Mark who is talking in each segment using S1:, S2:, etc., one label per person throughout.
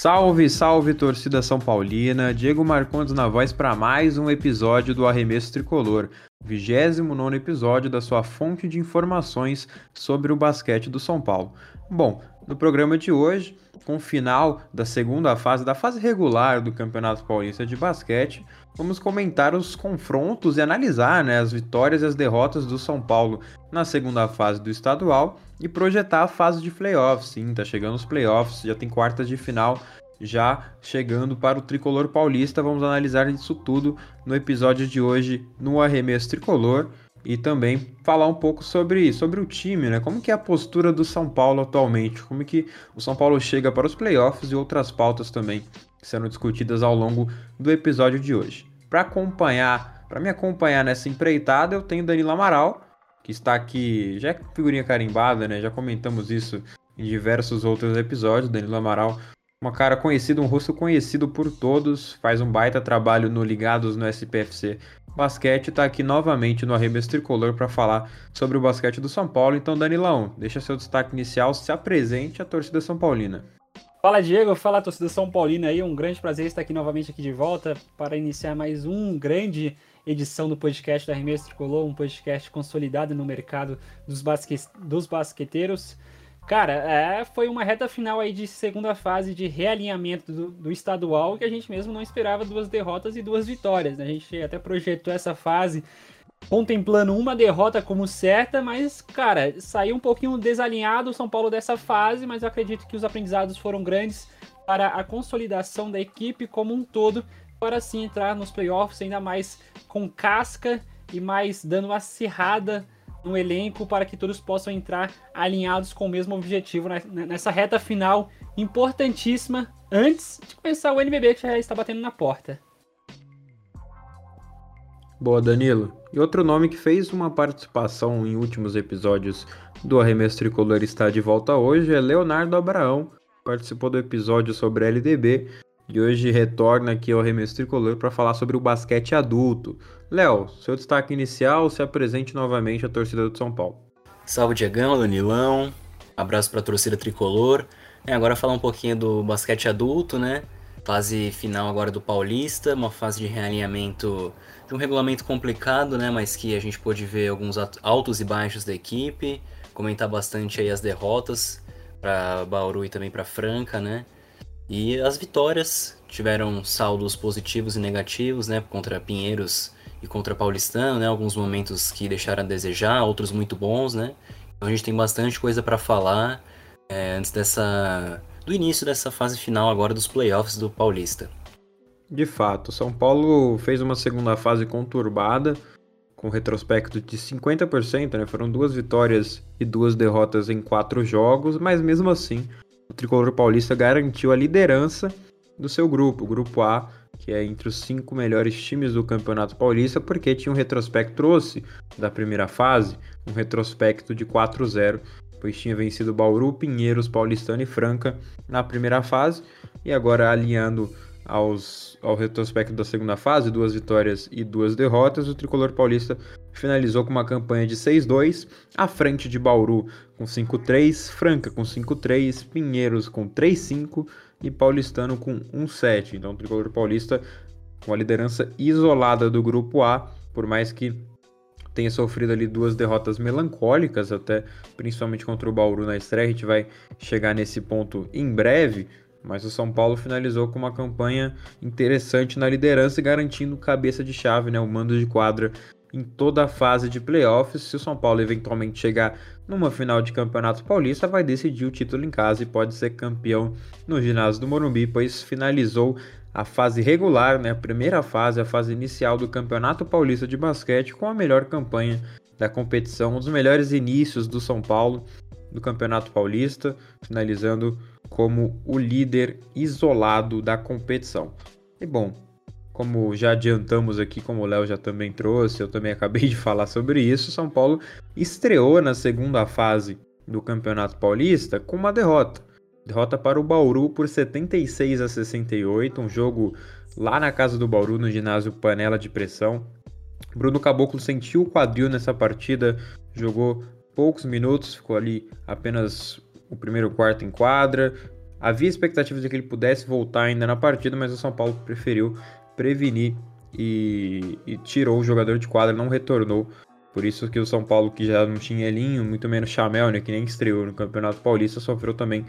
S1: Salve, salve torcida São Paulina, Diego Marcondes na voz para mais um episódio do Arremesso Tricolor, 29 episódio da sua fonte de informações sobre o basquete do São Paulo. Bom, no programa de hoje, com o final da segunda fase, da fase regular do Campeonato Paulista de Basquete, vamos comentar os confrontos e analisar né, as vitórias e as derrotas do São Paulo na segunda fase do estadual e projetar a fase de playoffs. Sim, tá chegando os playoffs, já tem quartas de final já chegando para o tricolor paulista. Vamos analisar isso tudo no episódio de hoje no Arremesso Tricolor e também falar um pouco sobre, sobre o time, né? Como que é a postura do São Paulo atualmente, como que o São Paulo chega para os playoffs e outras pautas também sendo discutidas ao longo do episódio de hoje. Para acompanhar, para me acompanhar nessa empreitada, eu tenho Danilo Amaral, que está aqui, já é figurinha carimbada, né? Já comentamos isso em diversos outros episódios. Danilo Amaral, uma cara conhecida, um rosto conhecido por todos, faz um baita trabalho no Ligados no SPFC Basquete, está aqui novamente no Arremesso Tricolor para falar sobre o basquete do São Paulo. Então, Danilão, deixa seu destaque inicial, se apresente à torcida São Paulina.
S2: Fala Diego, fala torcida São Paulina aí, um grande prazer estar aqui novamente aqui de volta para iniciar mais um grande edição do podcast da Arremesso Tricolor, um podcast consolidado no mercado dos, basque... dos basqueteiros. Cara, é, foi uma reta final aí de segunda fase de realinhamento do, do, estadual que a gente mesmo não esperava duas derrotas e duas vitórias. Né? A gente até projetou essa fase contemplando uma derrota como certa, mas, cara, saiu um pouquinho desalinhado o São Paulo dessa fase, mas eu acredito que os aprendizados foram grandes para a consolidação da equipe como um todo, para assim entrar nos playoffs ainda mais com casca e mais dando uma acirrada no elenco para que todos possam entrar alinhados com o mesmo objetivo nessa reta final importantíssima antes de começar o NBB que já está batendo na porta.
S1: Boa, Danilo. E outro nome que fez uma participação em últimos episódios do Arremesso Tricolor está de volta hoje é Leonardo Abraão. Participou do episódio sobre LDB e hoje retorna aqui ao Arremesso Tricolor para falar sobre o basquete adulto. Léo, seu destaque inicial, se apresente novamente à torcida do São Paulo.
S3: Salve Diegão, Danilão, abraço para a torcida tricolor. É, agora falar um pouquinho do basquete adulto, né? Fase final agora do Paulista, uma fase de realinhamento de um regulamento complicado, né? Mas que a gente pôde ver alguns altos e baixos da equipe, comentar bastante aí as derrotas para Bauru e também para Franca, né? E as vitórias tiveram saldos positivos e negativos, né? Contra Pinheiros e contra Paulistano, né? Alguns momentos que deixaram a desejar, outros muito bons, né? Então a gente tem bastante coisa para falar é, antes dessa do início dessa fase final agora dos playoffs do Paulista.
S1: De fato, São Paulo fez uma segunda fase conturbada, com retrospecto de 50%, né? Foram duas vitórias e duas derrotas em quatro jogos, mas mesmo assim, o tricolor paulista garantiu a liderança do seu grupo, o grupo A, que é entre os cinco melhores times do Campeonato Paulista, porque tinha um retrospecto, trouxe da primeira fase, um retrospecto de 4-0, pois tinha vencido Bauru, Pinheiros, Paulistano e Franca na primeira fase, e agora alinhando aos, ao retrospecto da segunda fase, duas vitórias e duas derrotas, o tricolor paulista finalizou com uma campanha de 6-2, à frente de Bauru com 5-3, Franca com 5-3, Pinheiros com 3-5 e Paulistano com 1-7. Então o tricolor paulista com a liderança isolada do grupo A, por mais que tenha sofrido ali duas derrotas melancólicas, até principalmente contra o Bauru na estreia, a gente vai chegar nesse ponto em breve. Mas o São Paulo finalizou com uma campanha interessante na liderança, garantindo cabeça de chave, né, o mando de quadra em toda a fase de playoffs. Se o São Paulo eventualmente chegar numa final de Campeonato Paulista, vai decidir o título em casa e pode ser campeão no ginásio do Morumbi, pois finalizou a fase regular, né, a primeira fase, a fase inicial do Campeonato Paulista de Basquete com a melhor campanha da competição, um dos melhores inícios do São Paulo do Campeonato Paulista, finalizando como o líder isolado da competição. E bom, como já adiantamos aqui, como o Léo já também trouxe, eu também acabei de falar sobre isso, São Paulo estreou na segunda fase do Campeonato Paulista com uma derrota. Derrota para o Bauru por 76 a 68, um jogo lá na casa do Bauru, no ginásio Panela de Pressão. Bruno Caboclo sentiu o quadril nessa partida, jogou poucos minutos, ficou ali apenas o primeiro quarto em quadra, Havia expectativa de que ele pudesse voltar ainda na partida, mas o São Paulo preferiu prevenir e, e tirou o jogador de quadra, não retornou. Por isso que o São Paulo, que já não tinha Elinho, muito menos Chamel, né, que nem estreou no Campeonato Paulista, sofreu também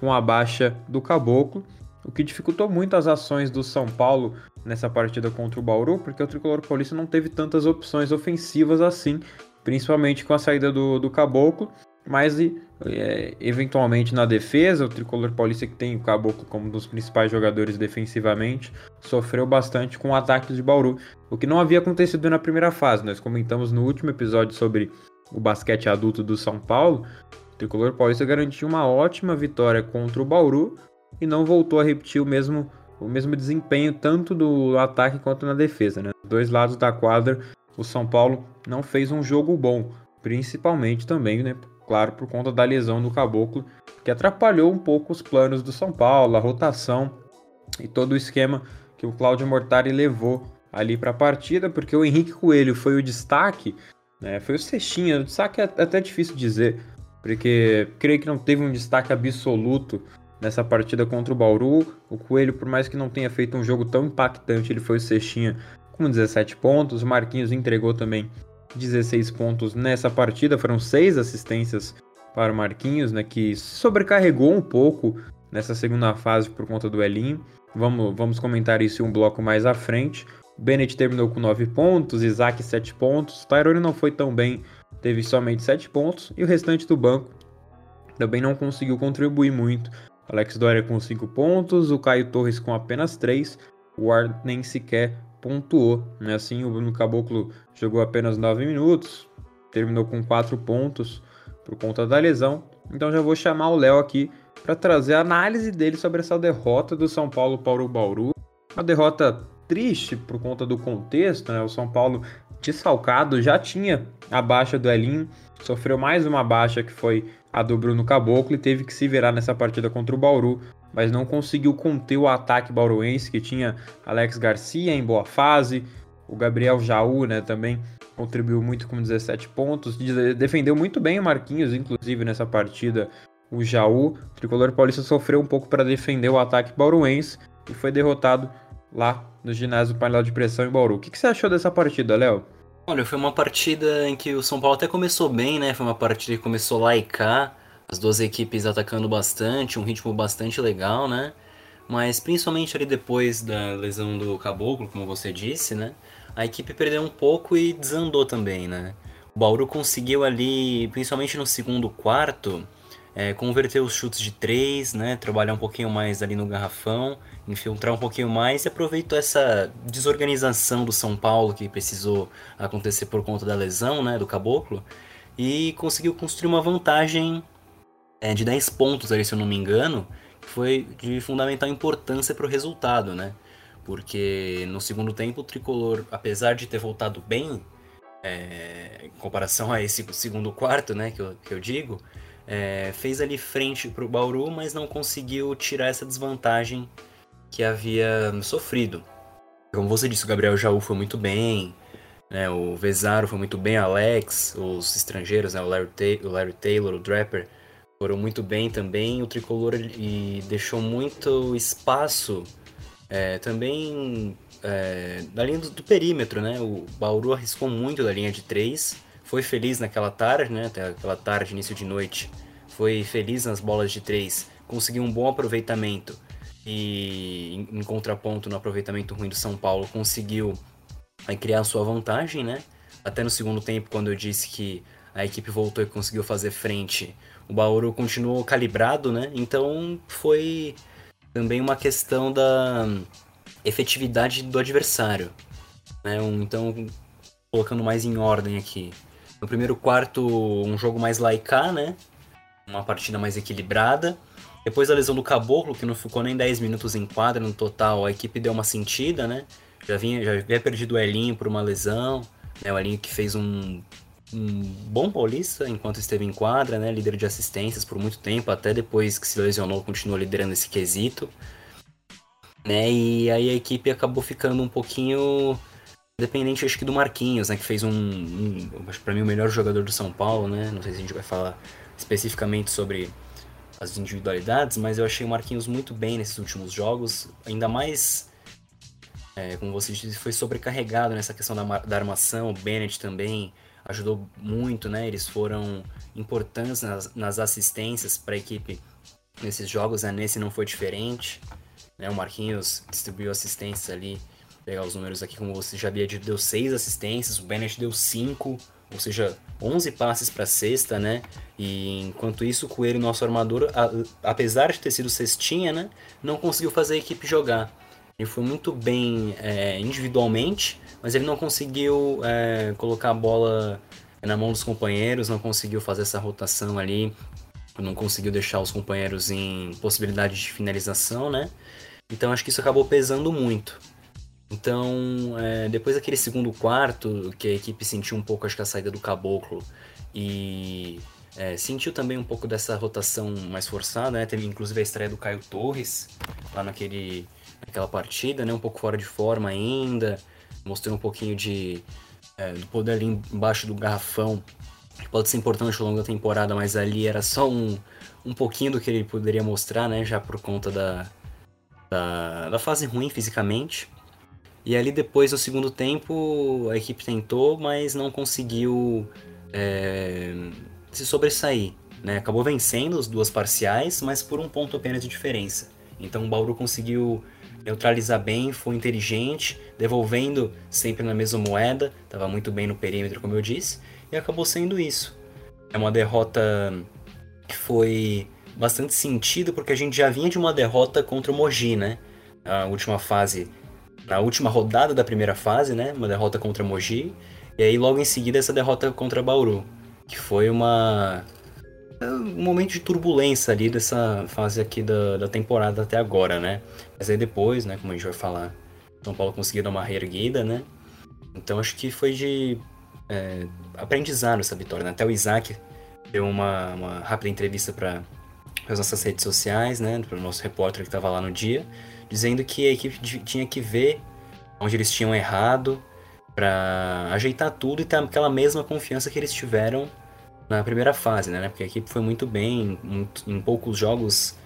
S1: com a baixa do Caboclo, o que dificultou muito as ações do São Paulo nessa partida contra o Bauru, porque o Tricolor Paulista não teve tantas opções ofensivas assim, principalmente com a saída do, do Caboclo, mas é, eventualmente na defesa, o Tricolor Paulista que tem o Caboclo como um dos principais jogadores defensivamente, sofreu bastante com ataques de Bauru, o que não havia acontecido na primeira fase. Nós comentamos no último episódio sobre o basquete adulto do São Paulo, o Tricolor Paulista garantiu uma ótima vitória contra o Bauru e não voltou a repetir o mesmo, o mesmo desempenho tanto do ataque quanto na defesa. Né? Dois lados da quadra, o São Paulo não fez um jogo bom, principalmente também né, claro, por conta da lesão do Caboclo, que atrapalhou um pouco os planos do São Paulo, a rotação e todo o esquema que o Cláudio Mortari levou ali para a partida, porque o Henrique Coelho foi o destaque, né, foi o cestinha, o destaque é até difícil dizer, porque creio que não teve um destaque absoluto nessa partida contra o Bauru. O Coelho, por mais que não tenha feito um jogo tão impactante, ele foi o cestinha com 17 pontos. O Marquinhos entregou também 16 pontos nessa partida, foram seis assistências para o Marquinhos, né, que sobrecarregou um pouco nessa segunda fase por conta do Elinho. Vamos, vamos comentar isso em um bloco mais à frente. Bennett terminou com 9 pontos, Isaac 7 pontos, Tyrone não foi tão bem, teve somente 7 pontos, e o restante do banco também não conseguiu contribuir muito. Alex Doria com 5 pontos, o Caio Torres com apenas 3, o Ward nem sequer pontuou. Né? Assim, o Bruno Caboclo jogou apenas 9 minutos, terminou com 4 pontos por conta da lesão. Então já vou chamar o Léo aqui para trazer a análise dele sobre essa derrota do São Paulo para o Bauru. Uma derrota triste por conta do contexto, né? O São Paulo desfalcado já tinha a baixa do Elinho, sofreu mais uma baixa que foi a do Bruno Caboclo e teve que se virar nessa partida contra o Bauru mas não conseguiu conter o ataque bauruense, que tinha Alex Garcia em boa fase, o Gabriel Jaú, né, também contribuiu muito com 17 pontos, defendeu muito bem o Marquinhos, inclusive nessa partida, o Jaú. O tricolor paulista sofreu um pouco para defender o ataque bauruense e foi derrotado lá no ginásio painel de pressão em Bauru. O que, que você achou dessa partida, Léo?
S3: Olha, foi uma partida em que o São Paulo até começou bem, né? Foi uma partida que começou lá e cá as duas equipes atacando bastante, um ritmo bastante legal, né? Mas principalmente ali depois da lesão do Caboclo, como você disse, né? A equipe perdeu um pouco e desandou também, né? O Bauru conseguiu ali, principalmente no segundo quarto, é, converter os chutes de três, né? Trabalhar um pouquinho mais ali no garrafão, infiltrar um pouquinho mais e aproveitou essa desorganização do São Paulo que precisou acontecer por conta da lesão, né? Do Caboclo e conseguiu construir uma vantagem é, de 10 pontos ali, se eu não me engano, foi de fundamental importância para o resultado, né? Porque no segundo tempo o Tricolor, apesar de ter voltado bem, é, em comparação a esse segundo quarto, né, que eu, que eu digo, é, fez ali frente para o Bauru, mas não conseguiu tirar essa desvantagem que havia sofrido. Como você disse, o Gabriel Jaú foi muito bem, né, o Vezaro foi muito bem, Alex, os estrangeiros, né, o, Larry o Larry Taylor, o Draper, foram muito bem também. O tricolor e deixou muito espaço é, também é, da linha do, do, perímetro, né? O Bauru arriscou muito da linha de três, foi feliz naquela tarde, né? Aquela tarde, início de noite, foi feliz nas bolas de três, conseguiu um bom aproveitamento e em, contraponto no aproveitamento ruim do São Paulo conseguiu criar sua vantagem, né? Até no segundo tempo, quando eu disse que a equipe voltou e conseguiu fazer frente o Bauru continuou calibrado, né? Então foi também uma questão da efetividade do adversário. Né? Então, colocando mais em ordem aqui. No primeiro quarto, um jogo mais laica, né? Uma partida mais equilibrada. Depois da lesão do Caboclo, que não ficou nem 10 minutos em quadra no total, a equipe deu uma sentida, né? Já, vinha, já havia perdido o Elinho por uma lesão. Né? O Elinho que fez um um bom paulista enquanto esteve em quadra, né? Líder de assistências por muito tempo, até depois que se lesionou, continuou liderando esse quesito. Né? E aí a equipe acabou ficando um pouquinho dependente, acho que do Marquinhos, né? Que fez um, um acho para mim o melhor jogador do São Paulo, né? Não sei se a gente vai falar especificamente sobre as individualidades, mas eu achei o Marquinhos muito bem nesses últimos jogos, ainda mais, é, como você disse, foi sobrecarregado nessa questão da, da armação, o Bennett também ajudou muito, né? Eles foram importantes nas, nas assistências para a equipe nesses jogos, né? nesse não foi diferente. Né? O Marquinhos distribuiu assistências ali, pegar os números aqui, como você já havia dito, deu seis assistências, o Bennett deu cinco, ou seja, 11 passes para cesta, né? E enquanto isso, o Coelho, nosso armador, a, apesar de ter sido cestinha, né? Não conseguiu fazer a equipe jogar. Ele foi muito bem é, individualmente, mas ele não conseguiu é, colocar a bola na mão dos companheiros, não conseguiu fazer essa rotação ali, não conseguiu deixar os companheiros em possibilidade de finalização, né? Então acho que isso acabou pesando muito. Então, é, depois daquele segundo quarto, que a equipe sentiu um pouco, acho que a saída do Caboclo e é, sentiu também um pouco dessa rotação mais forçada, né? Teve inclusive a estreia do Caio Torres lá naquele, naquela partida, né? Um pouco fora de forma ainda, mostrou um pouquinho de é, do poder ali embaixo do garrafão, que pode ser importante ao longo da temporada, mas ali era só um, um pouquinho do que ele poderia mostrar, né? Já por conta da, da, da fase ruim fisicamente. E ali depois, no segundo tempo, a equipe tentou, mas não conseguiu é, se sobressair. Né? Acabou vencendo as duas parciais, mas por um ponto apenas de diferença. Então o Bauru conseguiu neutralizar bem, foi inteligente, devolvendo sempre na mesma moeda, estava muito bem no perímetro, como eu disse, e acabou sendo isso. É uma derrota que foi bastante sentido, porque a gente já vinha de uma derrota contra o Mogi, né? A última fase na última rodada da primeira fase, né? Uma derrota contra Mogi. E aí logo em seguida essa derrota contra Bauru. Que foi uma. Um momento de turbulência ali dessa fase aqui da, da temporada até agora, né? Mas aí depois, né, como a gente vai falar, São Paulo conseguiu dar uma reerguida, né? Então acho que foi de é, aprendizado essa vitória. Né? Até o Isaac deu uma, uma rápida entrevista para as nossas redes sociais, né? Para o nosso repórter que estava lá no dia dizendo que a equipe tinha que ver onde eles tinham errado para ajeitar tudo e ter aquela mesma confiança que eles tiveram na primeira fase, né? Porque a equipe foi muito bem, em poucos jogos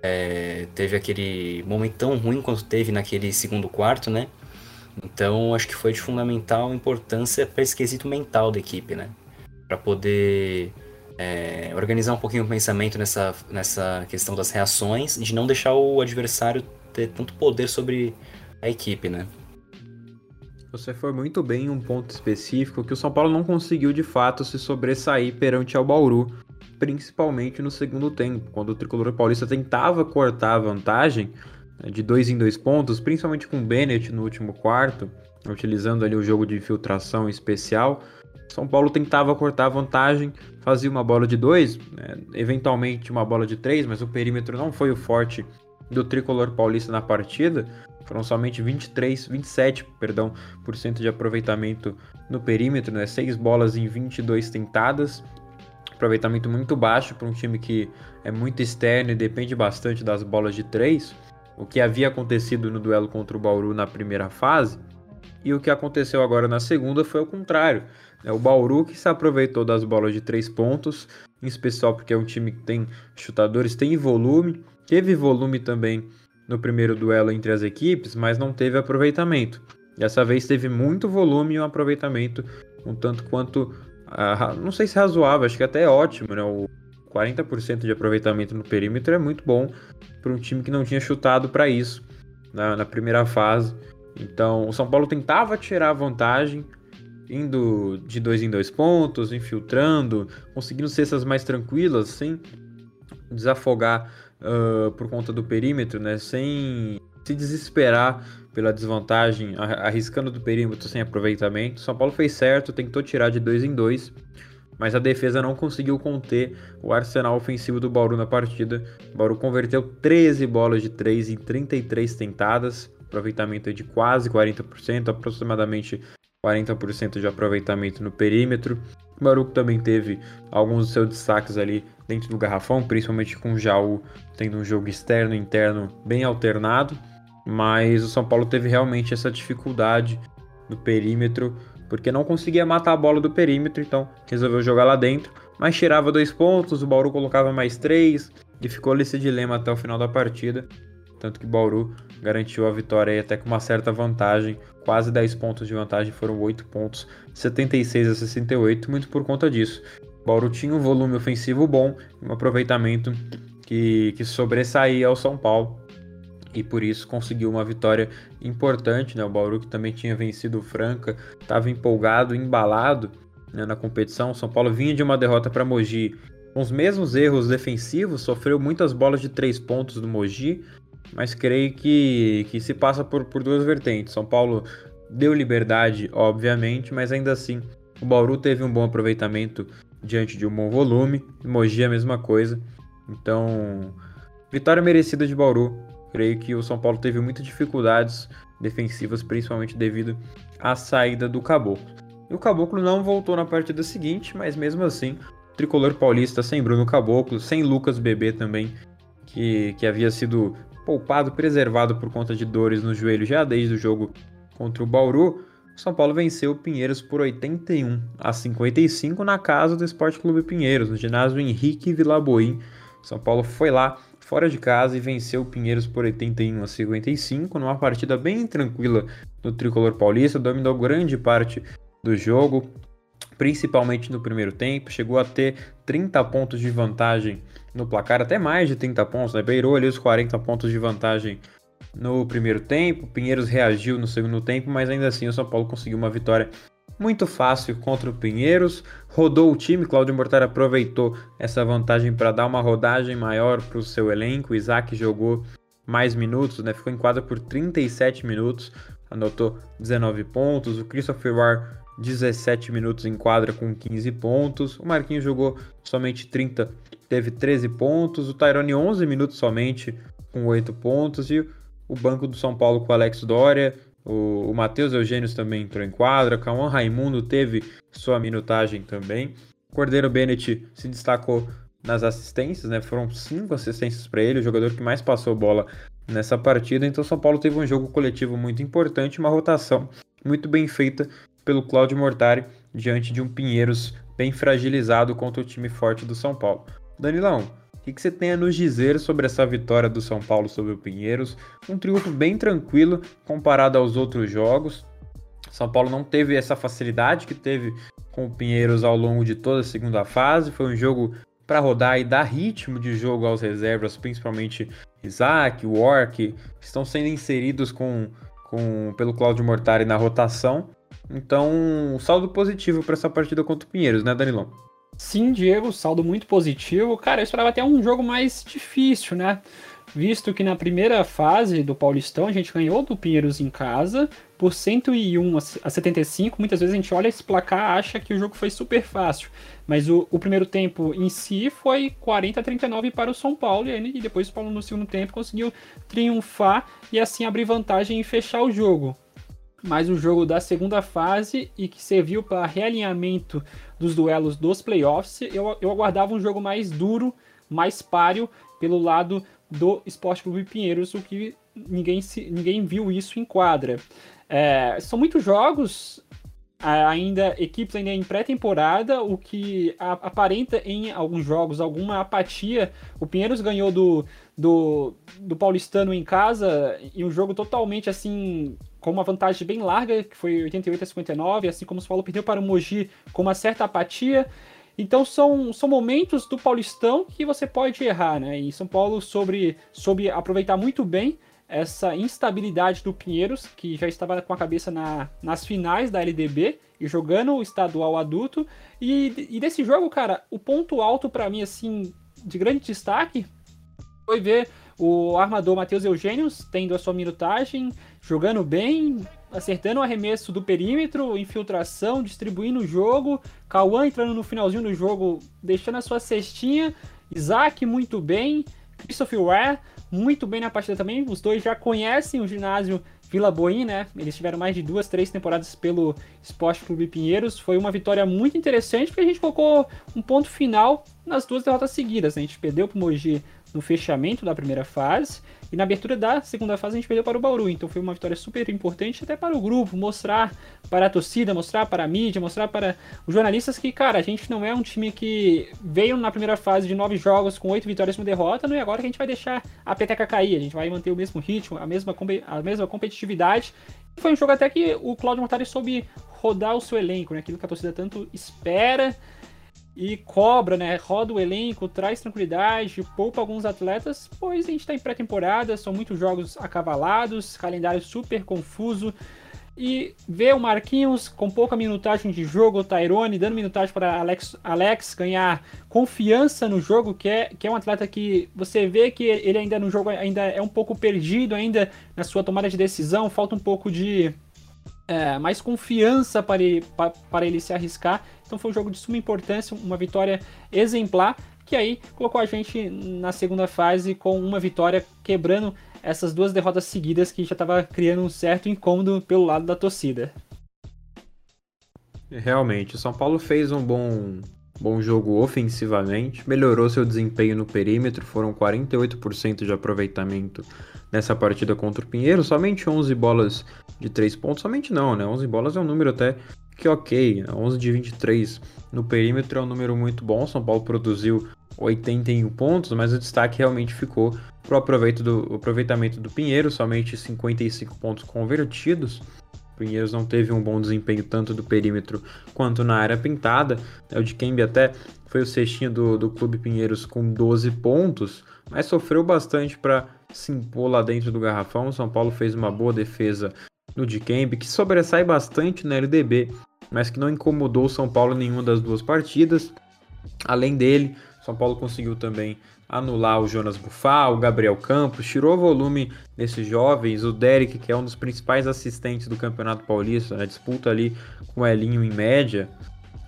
S3: é, teve aquele momento tão ruim quanto teve naquele segundo quarto, né? Então acho que foi de fundamental importância para esse quesito mental da equipe, né? Para poder é, organizar um pouquinho o pensamento nessa, nessa questão das reações, de não deixar o adversário ter tanto poder sobre a equipe, né?
S1: Você foi muito bem em um ponto específico que o São Paulo não conseguiu de fato se sobressair perante ao Bauru, principalmente no segundo tempo, quando o tricolor paulista tentava cortar a vantagem né, de dois em dois pontos, principalmente com o Bennett no último quarto, utilizando ali o jogo de infiltração especial. São Paulo tentava cortar a vantagem, fazia uma bola de dois, né, eventualmente uma bola de três, mas o perímetro não foi o forte do tricolor paulista na partida. Foram somente 23, 27, perdão, por cento de aproveitamento no perímetro, né? 6 bolas em 22 tentadas. Aproveitamento muito baixo para um time que é muito externo e depende bastante das bolas de 3. O que havia acontecido no duelo contra o Bauru na primeira fase. E o que aconteceu agora na segunda foi o contrário. É o Bauru que se aproveitou das bolas de três pontos, em especial porque é um time que tem chutadores, tem volume, Teve volume também no primeiro duelo entre as equipes, mas não teve aproveitamento. Dessa vez teve muito volume e um aproveitamento um tanto quanto, uh, não sei se razoável, acho que até é ótimo, né? O 40% de aproveitamento no perímetro é muito bom para um time que não tinha chutado para isso na, na, primeira fase. Então, o São Paulo tentava tirar vantagem, indo de dois em dois pontos, infiltrando, conseguindo cestas mais tranquilas, sem desafogar uh, por conta do perímetro, né? Sem se desesperar pela desvantagem, arriscando do perímetro sem aproveitamento. São Paulo fez certo, tentou tirar de dois em dois, mas a defesa não conseguiu conter o arsenal ofensivo do Bauru na partida. O Bauru converteu 13 bolas de 3 em 33 tentadas, aproveitamento de quase 40%, aproximadamente 40% de aproveitamento no perímetro. O Bauru também teve alguns dos seus destaques ali dentro do garrafão, principalmente com o Jaú tendo um jogo externo e interno bem alternado, mas o São Paulo teve realmente essa dificuldade no perímetro, porque não conseguia matar a bola do perímetro, então resolveu jogar lá dentro. mas tirava dois pontos, o Bauru colocava mais três e ficou nesse dilema até o final da partida. Tanto que Bauru garantiu a vitória aí até com uma certa vantagem, quase 10 pontos de vantagem, foram 8 pontos, 76 a 68, muito por conta disso. Bauru tinha um volume ofensivo bom, um aproveitamento que, que sobressaía ao São Paulo e por isso conseguiu uma vitória importante. Né? O Bauru que também tinha vencido o Franca, estava empolgado, embalado né, na competição. O São Paulo vinha de uma derrota para Mogi com os mesmos erros defensivos, sofreu muitas bolas de três pontos do Mogi, mas creio que, que se passa por, por duas vertentes. São Paulo deu liberdade, obviamente, mas ainda assim o Bauru teve um bom aproveitamento diante de um bom volume, Mogi a mesma coisa. Então, vitória merecida de Bauru. Creio que o São Paulo teve muitas dificuldades defensivas, principalmente devido à saída do Caboclo. E o Caboclo não voltou na partida seguinte, mas mesmo assim, tricolor paulista sem Bruno Caboclo, sem Lucas Bebê também, que, que havia sido poupado, preservado por conta de dores no joelho já desde o jogo contra o Bauru, São Paulo venceu o Pinheiros por 81 a 55 na casa do Esporte Clube Pinheiros, no ginásio Henrique Vilaboim. São Paulo foi lá fora de casa e venceu o Pinheiros por 81 a 55, numa partida bem tranquila do tricolor paulista, dominou grande parte do jogo, principalmente no primeiro tempo, chegou a ter 30 pontos de vantagem no placar, até mais de 30 pontos, né? beirou ali os 40 pontos de vantagem no primeiro tempo. Pinheiros reagiu no segundo tempo, mas ainda assim o São Paulo conseguiu uma vitória muito fácil contra o Pinheiros. Rodou o time, Claudio Mortar aproveitou essa vantagem para dar uma rodagem maior para o seu elenco. Isaac jogou mais minutos, né? ficou em quadra por 37 minutos, anotou 19 pontos. O Christopher War 17 minutos em quadra com 15 pontos. O Marquinhos jogou somente 30 teve 13 pontos, o Tyrone 11 minutos somente com 8 pontos e o banco do São Paulo com o Alex Dória, o, o Matheus Eugênio também entrou em quadra, Cauã Raimundo teve sua minutagem também. Cordeiro Bennett se destacou nas assistências, né? Foram cinco assistências para ele, o jogador que mais passou bola nessa partida. Então, São Paulo teve um jogo coletivo muito importante, uma rotação muito bem feita pelo Claudio Mortari diante de um Pinheiros bem fragilizado contra o time forte do São Paulo. Danilão, o que, você tem a nos dizer sobre essa vitória do São Paulo sobre o Pinheiros? Um triunfo bem tranquilo comparado aos outros jogos. São Paulo não teve essa facilidade que teve com o Pinheiros ao longo de toda a segunda fase. Foi um jogo para rodar e dar ritmo de jogo aos reservas, principalmente Isaac, Wark, que estão sendo inseridos com, com, pelo Claudio Mortari na rotação. Então, um saldo positivo para essa partida contra o Pinheiros, né, Danilão?
S2: Sim, Diego, saldo muito positivo. Cara, eu esperava até um jogo mais difícil, né? Visto que na primeira fase do Paulistão a gente ganhou do Pinheiros em casa por 101 a 75. Muitas vezes a gente olha esse placar e acha que o jogo foi super fácil. Mas o, o primeiro tempo em si foi 40 a 39 para o São Paulo. E, depois o Paulo no segundo tempo conseguiu triunfar e assim abrir vantagem e fechar o jogo mas o jogo da segunda fase e que serviu para realinhamento dos duelos dos playoffs, eu, eu aguardava um jogo mais duro, mais páreo pelo lado do Esporte Clube Pinheiros, o que ninguém, se, ninguém viu isso em quadra. É, são muitos jogos, ainda equipes ainda em pré-temporada, o que aparenta em alguns jogos alguma apatia. O Pinheiros ganhou do, do, do Paulistano em casa e um jogo totalmente assim com uma vantagem bem larga, que foi 88 a 59, assim como o São Paulo perdeu para o Mogi com uma certa apatia. Então são, são momentos do Paulistão que você pode errar, né? E São Paulo sobre, sobre aproveitar muito bem essa instabilidade do Pinheiros, que já estava com a cabeça na, nas finais da LDB e jogando o estadual adulto. E, e desse jogo, cara, o ponto alto para mim, assim, de grande destaque foi ver o armador Matheus Eugênio tendo a sua minutagem, jogando bem, acertando o arremesso do perímetro, infiltração, distribuindo o jogo, Cauã entrando no finalzinho do jogo, deixando a sua cestinha, Isaac muito bem, Christopher Ware muito bem na partida também, os dois já conhecem o ginásio Vila Boim, né? Eles tiveram mais de duas, três temporadas pelo Esporte Clube Pinheiros. Foi uma vitória muito interessante porque a gente colocou um ponto final nas duas derrotas seguidas. Né? A gente perdeu para o Mogi no fechamento da primeira fase. E na abertura da segunda fase a gente perdeu para o Bauru. Então foi uma vitória super importante até para o grupo, mostrar para a torcida, mostrar para a mídia, mostrar para os jornalistas que, cara, a gente não é um time que veio na primeira fase de nove jogos com oito vitórias e uma derrota, não é agora que a gente vai deixar a peteca cair. A gente vai manter o mesmo ritmo, a mesma, a mesma competitividade. Foi um jogo até que o Claudio Mortari soube rodar o seu elenco, né? Aquilo que a torcida tanto espera e cobra, né? Roda o elenco, traz tranquilidade, poupa alguns atletas, pois a gente está em pré-temporada, são muitos jogos acavalados, calendário super confuso. E ver o Marquinhos com pouca minutagem de jogo, o Tyrone dando minutagem para Alex, Alex ganhar confiança no jogo, que é, que é um atleta que você vê que ele ainda no jogo ainda é um pouco perdido ainda na sua tomada de decisão, falta um pouco de é, mais confiança para ele, para, para ele se arriscar. Então foi um jogo de suma importância, uma vitória exemplar, que aí colocou a gente na segunda fase com uma vitória quebrando essas duas derrotas seguidas que já estava criando um certo incômodo pelo lado da torcida.
S1: Realmente, o São Paulo fez um bom, bom jogo ofensivamente, melhorou seu desempenho no perímetro, foram 48% de aproveitamento nessa partida contra o Pinheiro, somente 11 bolas de 3 pontos, somente não, né? 11 bolas é um número até que ok, 11 de 23 no perímetro é um número muito bom, São Paulo produziu 81 pontos, mas o destaque realmente ficou para o aproveitamento do Pinheiro, somente 55 pontos convertidos. Pinheiros não teve um bom desempenho tanto do perímetro quanto na área pintada. O de Kembe até foi o cestinho do, do Clube Pinheiros com 12 pontos, mas sofreu bastante para se impor lá dentro do garrafão. São Paulo fez uma boa defesa no Dikembe, que sobressai bastante na LDB, mas que não incomodou o São Paulo em nenhuma das duas partidas. Além dele, São Paulo conseguiu também anular o Jonas Bufá, o Gabriel Campos, tirou volume desses jovens, o Derek, que é um dos principais assistentes do Campeonato Paulista, né, disputa ali com o Elinho em média.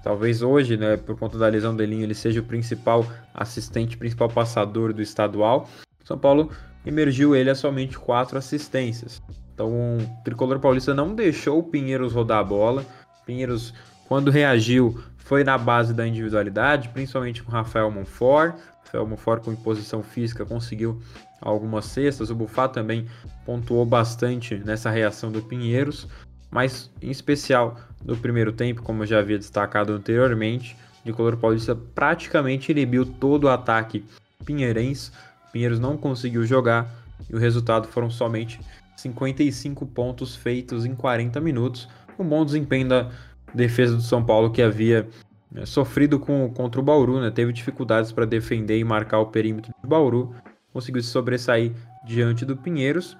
S1: Talvez hoje, né, por conta da lesão do Elinho, ele seja o principal assistente, principal passador do estadual. São Paulo emergiu ele a somente quatro assistências. Então, o tricolor paulista não deixou o Pinheiros rodar a bola. Pinheiros, quando reagiu, foi na base da individualidade, principalmente com Rafael Monfort. Rafael Monfort, com imposição física, conseguiu algumas cestas. O Bufá também pontuou bastante nessa reação do Pinheiros, mas em especial no primeiro tempo, como eu já havia destacado anteriormente, o tricolor paulista praticamente inibiu todo o ataque pinheirense Pinheiros não conseguiu jogar e o resultado foram somente 55 pontos feitos em 40 minutos. Um bom desempenho da defesa do São Paulo que havia né, sofrido com, contra o Bauru, né? teve dificuldades para defender e marcar o perímetro do Bauru, conseguiu se sobressair diante do Pinheiros.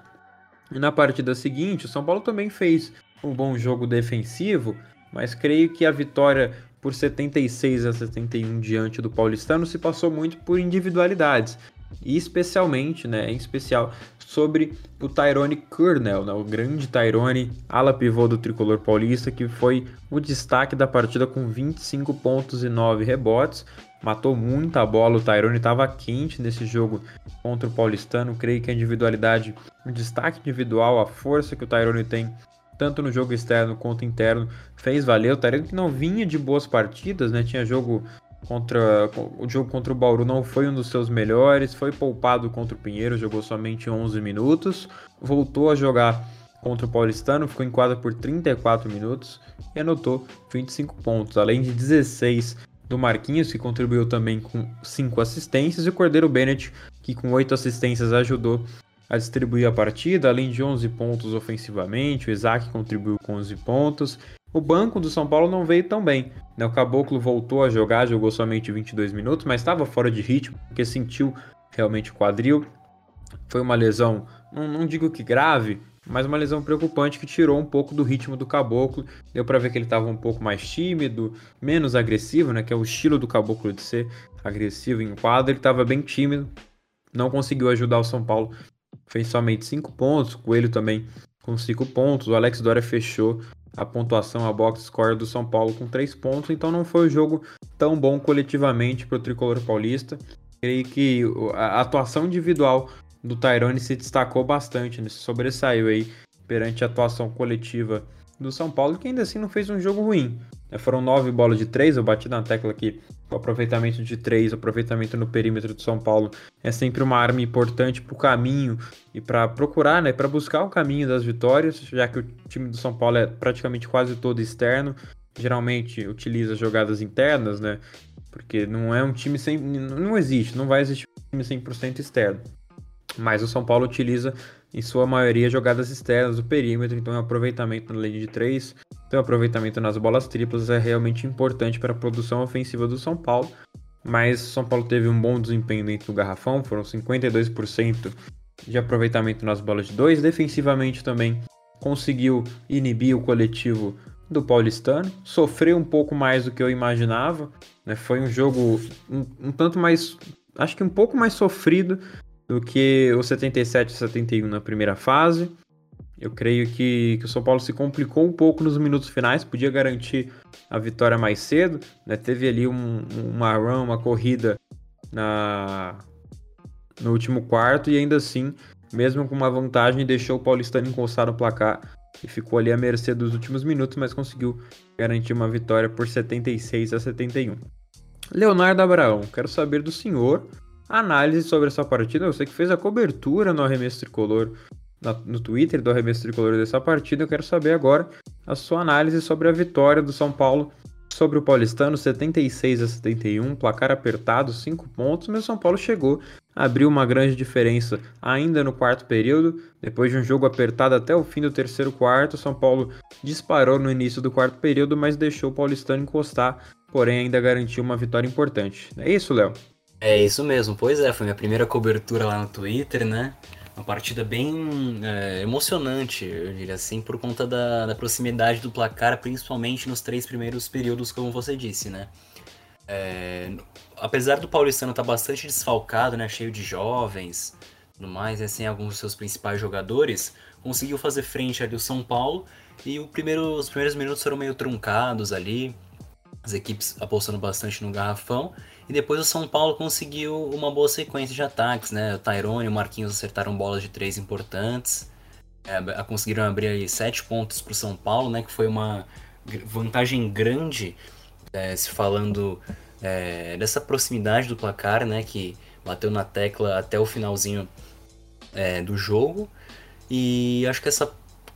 S1: E na partida seguinte, o São Paulo também fez um bom jogo defensivo, mas creio que a vitória por 76 a 71 diante do Paulistano se passou muito por individualidades e especialmente, né, em especial sobre o Tyrone Kernel, né, o grande Tyrone, ala pivô do tricolor paulista, que foi o destaque da partida com 25 pontos e 9 rebotes. Matou muita bola, o Tyrone estava quente nesse jogo contra o paulistano. Creio que a individualidade, o destaque individual, a força que o Tyrone tem tanto no jogo externo quanto interno, fez valer. O Tyrone que não vinha de boas partidas, né? Tinha jogo contra o jogo contra o Bauru não foi um dos seus melhores, foi poupado contra o Pinheiro, jogou somente 11 minutos, voltou a jogar contra o Paulistano, ficou em quadra por 34 minutos e anotou 25 pontos, além de 16 do Marquinhos, que contribuiu também com 5 assistências, e o Cordeiro Bennett, que com 8 assistências ajudou a distribuir a partida, além de 11 pontos ofensivamente, o Isaac contribuiu com 11 pontos, o banco do São Paulo não veio tão bem. Né? O Caboclo voltou a jogar, jogou somente 22 minutos, mas estava fora de ritmo, porque sentiu realmente o quadril. Foi uma lesão, não, não, digo que grave, mas uma lesão preocupante que tirou um pouco do ritmo do Caboclo. Deu para ver que ele estava um pouco mais tímido, menos agressivo, né? Que é o estilo do Caboclo de ser agressivo em quadro. Ele estava bem tímido, não conseguiu ajudar o São Paulo. Fez somente 5 pontos, Coelho também com 5 pontos. O Alex Dória fechou a pontuação, a box score do São Paulo com 3 pontos, então não foi um jogo tão bom coletivamente para o tricolor paulista. Creio que a atuação individual do Tyrone se destacou bastante, né? se sobressaiu aí perante a atuação coletiva do São Paulo, que ainda assim não fez um jogo ruim. Né? Foram nove bolas de três, eu bati na tecla aqui. O aproveitamento de três, o aproveitamento no perímetro do São Paulo é sempre uma arma importante para o caminho e para procurar, né, para buscar o caminho das vitórias, já que o time do São Paulo é praticamente quase todo externo. Geralmente utiliza jogadas internas, né? Porque não é um time sem. Não existe, não vai existir um time 100% externo. Mas o São Paulo utiliza, em sua maioria, jogadas externas do perímetro, então o aproveitamento na linha de 3, então o aproveitamento nas bolas triplas é realmente importante para a produção ofensiva do São Paulo. Mas São Paulo teve um bom desempenho dentro do garrafão, foram 52% de aproveitamento nas bolas de 2. Defensivamente também conseguiu inibir o coletivo do Paulistano, sofreu um pouco mais do que eu imaginava, né? foi um jogo um, um tanto mais, acho que um pouco mais sofrido do que o 77 e 71 na primeira fase. Eu creio que, que, o São Paulo se complicou um pouco nos minutos finais, podia garantir a vitória mais cedo. Né? Teve ali um, uma run, uma corrida na, no último quarto e ainda assim, mesmo com uma vantagem, deixou o Paulistano encostar no placar e ficou ali à mercê dos últimos minutos, mas conseguiu garantir uma vitória por 76 a 71. Leonardo Abraão, quero saber do senhor análise sobre essa partida. Sei que fez a cobertura no arremesso tricolor no Twitter do arremesso tricolor dessa partida. Eu quero saber agora a sua análise sobre a vitória do São Paulo sobre o Paulistano, 76 a 71, placar apertado, 5 pontos, mas o São Paulo chegou, abriu uma grande diferença ainda no quarto período, depois de um jogo apertado até o fim do terceiro quarto, o São Paulo disparou no início do quarto período, mas deixou o Paulistano encostar, porém ainda garantiu uma vitória importante. É isso, Léo?
S3: É isso mesmo, pois é, foi minha primeira cobertura lá no Twitter, né? Uma partida bem é, emocionante, eu diria assim, por conta da, da, proximidade do placar, principalmente nos três primeiros períodos, como você disse, né? É, apesar do Paulistano estar tá bastante desfalcado, né, cheio de jovens, no mais, né, sem alguns dos seus principais jogadores, conseguiu fazer frente ali o São Paulo e primeiro, os primeiros minutos foram meio truncados ali, as equipes apostando bastante no garrafão e depois o São Paulo conseguiu uma boa sequência de ataques, né? O Tyrone e o Marquinhos acertaram bolas de três importantes. É, conseguiram abrir aí sete pontos para o São Paulo, né? Que foi uma vantagem grande, é, se falando é, dessa proximidade do placar, né? Que bateu na tecla até o finalzinho é, do jogo. E acho que essa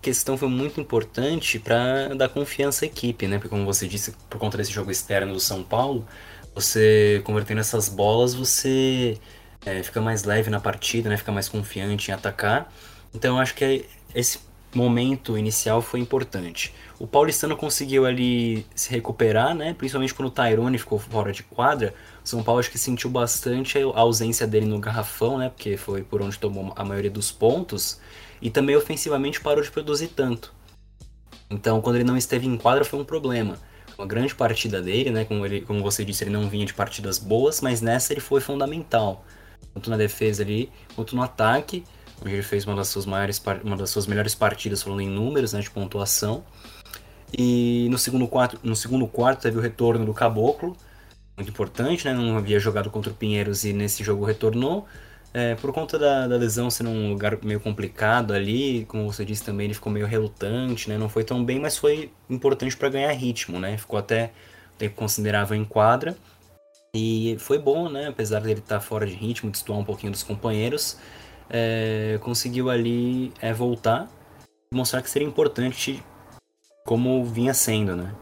S3: questão foi muito importante para dar confiança à equipe, né? Porque como você disse, por conta desse jogo externo do São Paulo, você convertendo essas bolas, você é, fica mais leve na partida, né? Fica mais confiante em atacar. Então acho que esse momento inicial foi importante. O Paulistano conseguiu ali se recuperar, né? Principalmente quando o Tyrone ficou fora de quadra. O São Paulo acho que sentiu bastante a ausência dele no garrafão, né? Porque foi por onde tomou a maioria dos pontos. E também ofensivamente parou de produzir tanto. Então, quando ele não esteve em quadra foi um problema uma grande partida dele, né? Como, ele, como você disse, ele não vinha de partidas boas, mas nessa ele foi fundamental. Tanto na defesa ali, quanto no ataque, onde ele fez uma das suas maiores, uma das suas melhores partidas falando em números, né, de pontuação. E no segundo quarto, no segundo quarto teve o retorno do Caboclo, muito importante, né? Não havia jogado contra o Pinheiros e nesse jogo retornou. É, por conta da, da, lesão ser um lugar meio complicado ali, como você disse também, ele ficou meio relutante, né? Não foi tão bem, mas foi importante para ganhar ritmo, né? Ficou até tempo considerável em quadra. E foi bom, né? Apesar dele estar tá fora de ritmo, destoar um pouquinho dos companheiros, é, conseguiu ali é, voltar e mostrar que seria importante como vinha sendo, né?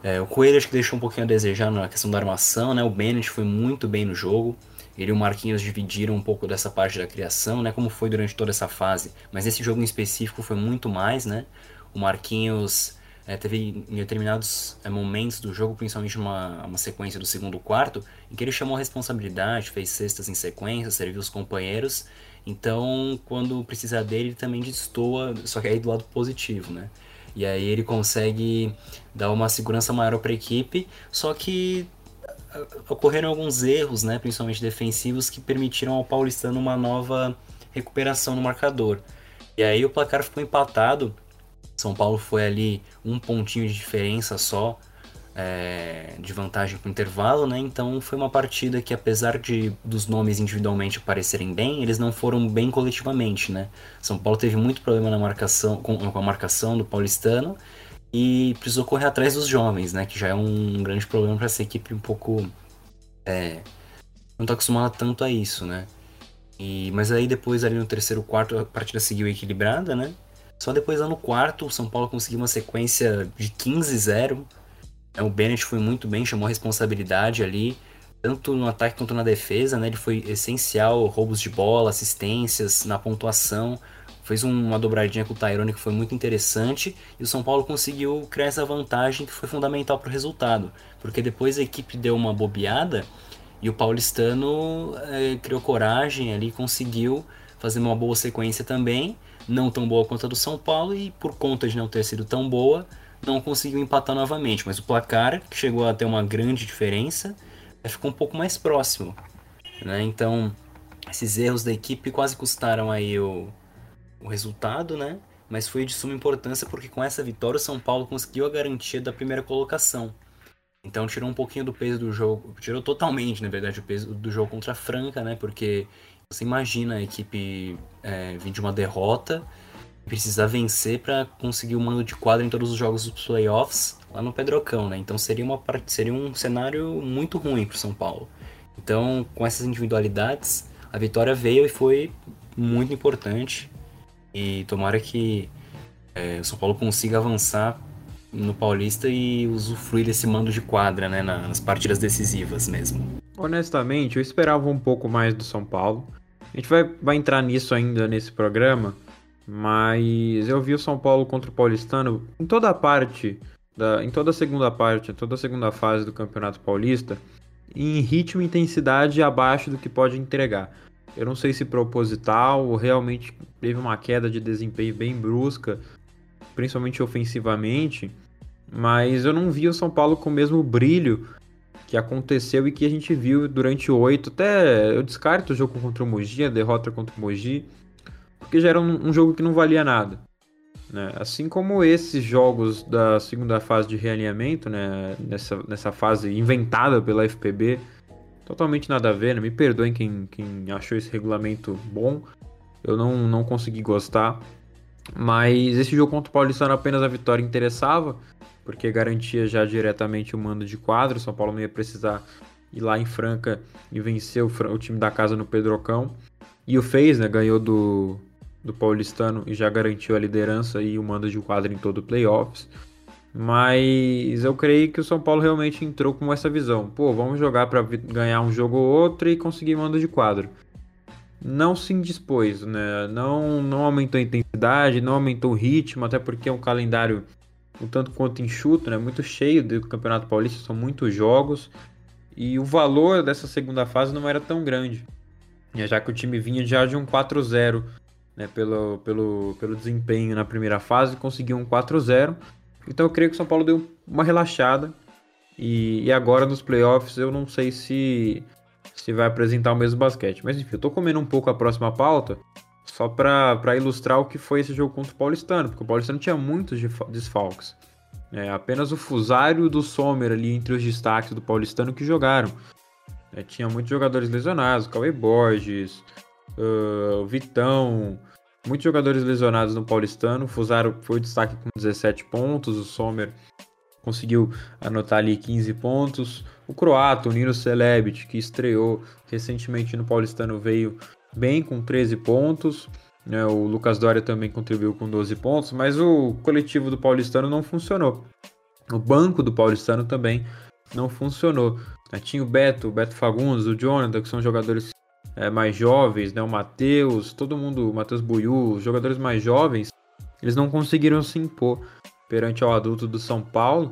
S3: É, o Coelho acho que deixou um pouquinho a desejar na questão da armação, né? O Bennett foi muito bem no jogo. Ele e o Marquinhos dividiram um pouco dessa parte da criação, né? Como foi durante toda essa fase. Mas esse jogo em específico foi muito mais, né? O Marquinhos é, teve em determinados é, momentos do jogo, principalmente uma, uma sequência do segundo quarto, em que ele chamou a responsabilidade, fez cestas em sequência, serviu os companheiros. Então, quando precisa dele, ele também destoa, só que aí do lado positivo, né? E aí ele consegue dar uma segurança maior para a equipe, só que ocorreram alguns erros, né, principalmente defensivos, que permitiram ao Paulistano uma nova recuperação no marcador. E aí o placar ficou empatado. São Paulo foi ali um pontinho de diferença só é, de vantagem para o intervalo, né? Então foi uma partida que, apesar de dos nomes individualmente parecerem bem, eles não foram bem coletivamente, né? São Paulo teve muito problema na marcação com, com a marcação do paulistano e precisou correr atrás dos jovens, né? Que já é um grande problema para essa equipe um pouco. É, não tá acostumada tanto a isso, né? E, mas aí depois, ali no terceiro, quarto, a partida seguiu equilibrada, né? Só depois lá no quarto, o São Paulo conseguiu uma sequência de 15-0. O Bennett foi muito bem, chamou a responsabilidade ali, tanto no ataque quanto na defesa, né? Ele foi essencial, roubos de bola, assistências, na pontuação fez uma dobradinha com o Tyrone que foi muito interessante e o São Paulo conseguiu criar essa vantagem que foi fundamental para o resultado, porque depois a equipe deu uma bobeada e o paulistano é, criou coragem ali, conseguiu fazer uma boa sequência também, não tão boa quanto a do São Paulo e por conta de não ter sido tão boa, não conseguiu empatar novamente, mas o placar que chegou a ter uma grande diferença ficou um pouco mais próximo, né? Então esses erros da equipe quase custaram aí o, o resultado, né? Mas foi de suma importância porque com essa vitória o São Paulo conseguiu a garantia da primeira colocação. Então tirou um pouquinho do peso do jogo, tirou totalmente, na verdade, o peso do jogo contra a Franca, né? Porque você imagina a equipe é, vir de uma derrota precisar vencer para conseguir o mando de quadro em todos os jogos dos playoffs lá no Pedrocão, né? Então seria, uma, seria um cenário muito ruim para o São Paulo. Então, com essas individualidades, a vitória veio e foi muito importante. E tomara que é, o São Paulo consiga avançar no Paulista e usufruir desse mando de quadra, né, nas partidas decisivas mesmo.
S1: Honestamente, eu esperava um pouco mais do São Paulo. A gente vai, vai entrar nisso ainda nesse programa, mas eu vi o São Paulo contra o Paulistano em toda a parte, da, em toda a segunda parte, em toda a segunda fase do Campeonato Paulista, em ritmo e intensidade abaixo do que pode entregar. Eu não sei se proposital ou realmente teve uma queda de desempenho bem brusca, principalmente ofensivamente, mas eu não vi o São Paulo com o mesmo brilho que aconteceu e que a gente viu durante oito. Até eu descarto o jogo contra o Mogi, a derrota contra o Mogi, porque já era um, um jogo que não valia nada. Né? Assim como esses jogos da segunda fase de realinhamento, né? nessa, nessa fase inventada pela FPB, totalmente nada a ver, né? Me perdoem quem, quem achou esse regulamento bom. Eu não, não consegui gostar. Mas esse jogo contra o Paulistano apenas a vitória interessava, porque garantia já diretamente o mando de quadro. São Paulo não ia precisar ir lá em Franca e vencer o, o time da casa no Pedrocão. E o fez, né? Ganhou do, do Paulistano e já garantiu a liderança e o mando de quadro em todo o playoffs. Mas eu creio que o São Paulo realmente entrou com essa visão. Pô, vamos jogar para ganhar um jogo ou outro e conseguir mando de quadro. Não se indispôs, né? Não, não aumentou a intensidade, não aumentou o ritmo, até porque é um calendário um tanto quanto enxuto, né? Muito cheio do Campeonato Paulista, são muitos jogos. E o valor dessa segunda fase não era tão grande. Já que o time vinha já de um 4-0 né, pelo, pelo, pelo desempenho na primeira fase, conseguiu um 4-0 então eu creio que o São Paulo deu uma relaxada. E, e, agora nos playoffs eu não sei se, se vai apresentar o mesmo basquete. Mas enfim, eu tô comendo um pouco a próxima pauta só para ilustrar o que foi esse jogo contra o Paulistano, porque o Paulistano tinha muitos desfalques. É, apenas o Fusário do Sommer ali entre os destaques do Paulistano que jogaram. É, tinha muitos jogadores lesionados, Cauê Borges, uh, Vitão, Muitos jogadores lesionados no Paulistano. Fusaro foi destaque com 17 pontos. O Sommer conseguiu anotar ali 15 pontos. O croata, o Nino Celebic, que estreou recentemente no Paulistano, veio bem com 13 pontos. Né? O Lucas Doria também contribuiu com 12 pontos, mas o coletivo do Paulistano não funcionou. O banco do Paulistano também não funcionou. Tinha o Beto, o Beto Fagundes, o Jonathan, que são jogadores é, mais jovens, né, o Matheus, todo mundo, o Matheus Buiu, os jogadores mais jovens, eles não conseguiram se impor perante ao adulto do São Paulo.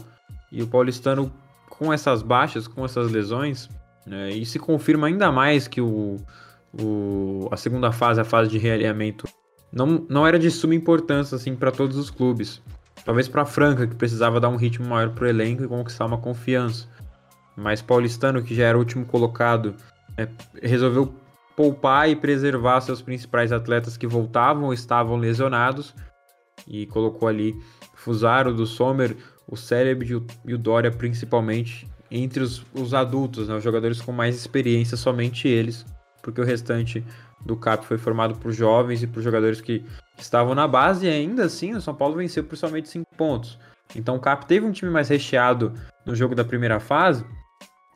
S1: E o paulistano, com essas baixas, com essas lesões, né, e se confirma ainda mais que o, o, a segunda fase, a fase de realinhamento, não, não era de suma importância assim para todos os clubes. Talvez para a Franca, que precisava dar um ritmo maior para o elenco e conquistar uma confiança. Mas Paulistano, que já era o último colocado, é, resolveu poupar e preservar seus principais atletas que voltavam ou estavam lesionados. E colocou ali Fusaro do Sommer, o Cérebro e o Dória principalmente entre os, os adultos, né, os jogadores com mais experiência, somente eles, porque o restante do CAP foi formado por jovens e por jogadores que estavam na base e ainda assim o São Paulo venceu por somente 5 pontos. Então o Cap teve um time mais recheado no jogo da primeira fase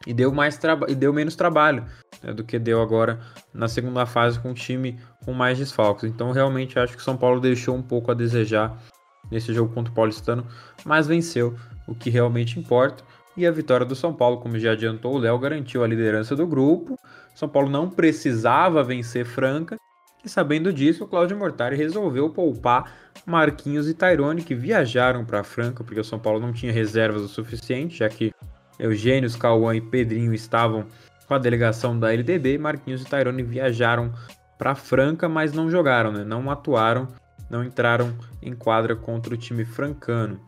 S1: e deu, mais e deu menos trabalho né, do que deu agora na segunda fase com um time com mais desfalques. Então realmente acho que o São Paulo deixou um pouco a desejar nesse jogo contra o Paulistano, mas venceu, o que realmente importa. E a vitória do São Paulo, como já adiantou o Léo, garantiu a liderança do grupo. São Paulo não precisava vencer Franca. E sabendo disso, o Claudio Mortari resolveu poupar Marquinhos e Tairone, que viajaram para Franca, porque o São Paulo não tinha reservas o suficiente, já que Eugênio, Cauã e Pedrinho estavam com a delegação da LDB. Marquinhos e Tairone viajaram para Franca, mas não jogaram, né? não atuaram, não entraram em quadra contra o time francano.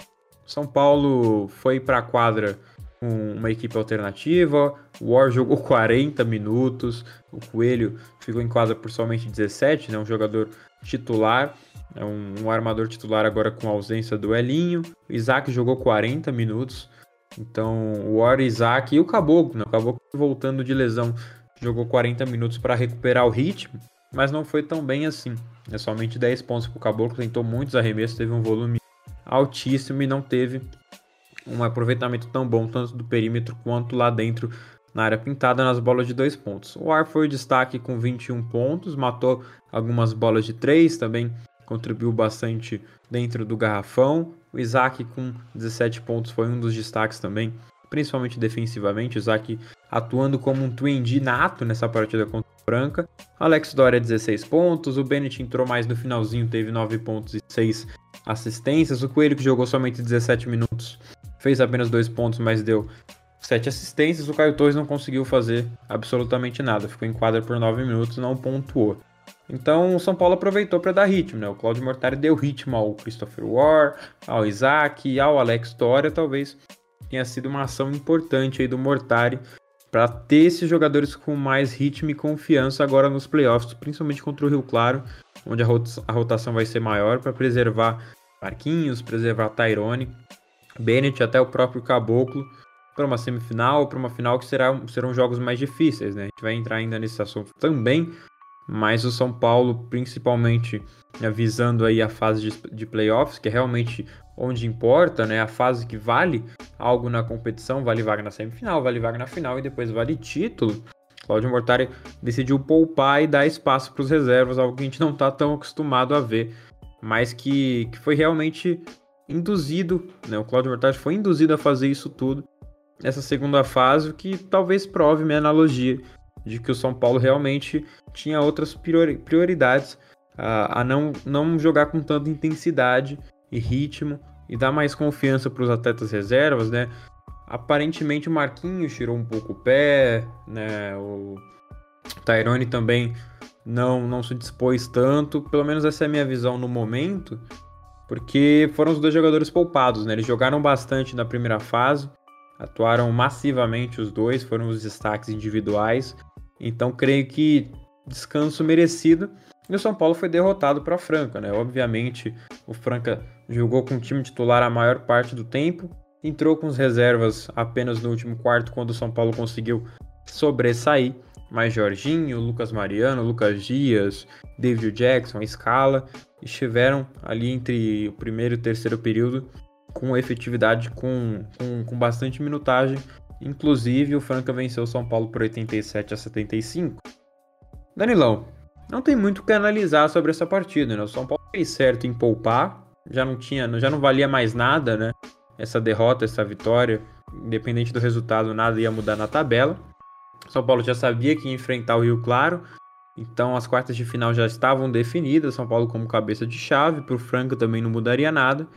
S1: São Paulo foi para a quadra com uma equipe alternativa. O War jogou 40 minutos. O Coelho ficou em quadra por somente 17, né? um jogador titular. É um, um, armador titular agora com ausência do Elinho. O Isaac jogou 40 minutos. Então, o War, Isaac e o Caboclo, né? o Caboclo voltando de lesão, jogou 40 minutos para recuperar o ritmo, mas não foi tão bem assim. É somente 10 pontos para o Caboclo, tentou muitos arremessos, teve um volume altíssimo e não teve um aproveitamento tão bom, tanto do perímetro quanto lá dentro na área pintada nas bolas de dois pontos. O Ar foi o destaque com 21 pontos, matou algumas bolas de três, também contribuiu bastante dentro do garrafão. O Isaac com 17 pontos foi um dos destaques também, principalmente defensivamente. O Isaac atuando como um twin nato nessa partida contra o Franca. Alex Doria 16 pontos, o Bennett entrou mais no finalzinho, teve 9 pontos e 6 assistências. O Coelho que jogou somente 17 minutos fez apenas 2 pontos, mas deu 7 assistências. O Caio Torres não conseguiu fazer absolutamente nada, ficou em quadra por 9 minutos, não pontuou. Então o São Paulo aproveitou para dar ritmo, né? O Claudio Mortari deu ritmo ao Christopher War, ao Isaac, ao Alex Doria, talvez tenha sido uma ação importante aí do Mortari para ter esses jogadores com mais ritmo e confiança agora nos playoffs, principalmente contra o Rio Claro, onde a rotação vai ser maior para preservar Marquinhos, preservar Tyrone, Bennett, até o próprio Caboclo, para uma semifinal, para uma final que será, serão jogos mais difíceis, né? A gente vai entrar ainda nesse assunto também, mas o São Paulo, principalmente né, visando aí a fase de, de playoffs, que é realmente onde importa, né? A fase que vale algo na competição, vale vaga na semifinal, vale vaga na final e depois vale título. Claudio Mortari decidiu poupar e dar espaço para os reservas, algo que a gente não está tão acostumado a ver, mas que, que foi realmente induzido, né? O Claudio Mortari foi induzido a fazer isso tudo nessa segunda fase, o que talvez prove minha analogia de que o São Paulo realmente tinha outras prioridades a, a não, não jogar com tanta intensidade e ritmo e dar mais confiança para os atletas reservas, né? Aparentemente o Marquinhos tirou um pouco o pé, né? O Tyrone também não, não se dispôs tanto, pelo menos essa é a minha visão no momento, porque foram os dois jogadores poupados, né? Eles jogaram bastante na primeira fase, atuaram massivamente os dois, foram os destaques individuais, então creio que descanso merecido. E o São Paulo foi derrotado para Franca, né? Obviamente, o Franca jogou com o time titular a maior parte do tempo, entrou com as reservas apenas no último quarto quando o São Paulo conseguiu sobressair. Mas Jorginho, Lucas Mariano, Lucas Dias, David Jackson, Scala estiveram ali entre o primeiro e o terceiro período com efetividade, com, com, com bastante minutagem. Inclusive, o Franca venceu o São Paulo por 87 a 75. Danilão, não tem muito o que analisar sobre essa partida, né? O São Paulo fez certo em poupar, já não tinha, já não valia mais nada, né? Essa derrota, essa vitória, independente do resultado, nada ia mudar na tabela. São Paulo já sabia que ia enfrentar o Rio Claro, então as quartas de final já estavam definidas. São Paulo como cabeça de chave, para o Franca também não mudaria nada.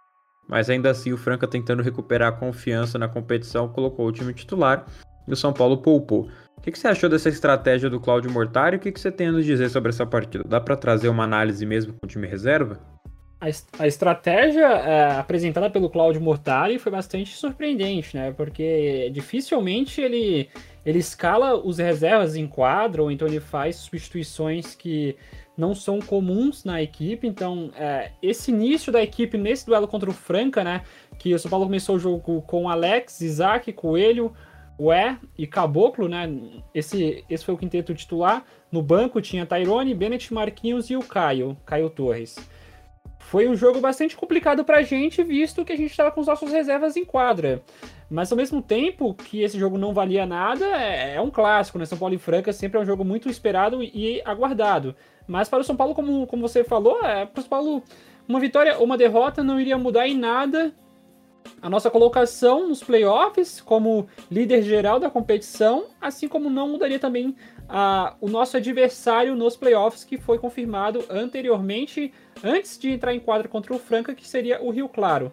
S1: Mas ainda assim, o Franca tentando recuperar a confiança na competição, colocou o time titular e o São Paulo poupou. O que, que você achou dessa estratégia do Cláudio Mortari o que, que você tem a nos dizer sobre essa partida? Dá para trazer uma análise mesmo com o time reserva?
S2: A, estratégia é, apresentada pelo Cláudio Mortari foi bastante surpreendente, né? Porque dificilmente ele, ele escala os reservas em quadro, ou então ele faz substituições que não são comuns na equipe. Então, é, esse início da equipe nesse duelo contra o Franca, né? Que o São Paulo começou o jogo com Alex, Isaac, Coelho, Ué e Caboclo, né? Esse, esse foi o quinteto titular. No banco tinha Tyrone, Bennett, Marquinhos e o Caio, Caio Torres. Foi um jogo bastante complicado pra gente, visto que a gente estava com os nossos reservas em quadra. Mas ao mesmo tempo que esse jogo não valia nada, é, é um clássico, né? São Paulo e Franca sempre é um jogo muito esperado e aguardado. Mas para o São Paulo, como, como você falou, é, para o São Paulo, uma vitória ou uma derrota não iria mudar em nada a nossa colocação nos playoffs como líder geral da competição, assim como não mudaria também a, o nosso adversário nos playoffs, que foi confirmado anteriormente, antes de entrar em quadra contra o Franca, que seria o Rio Claro.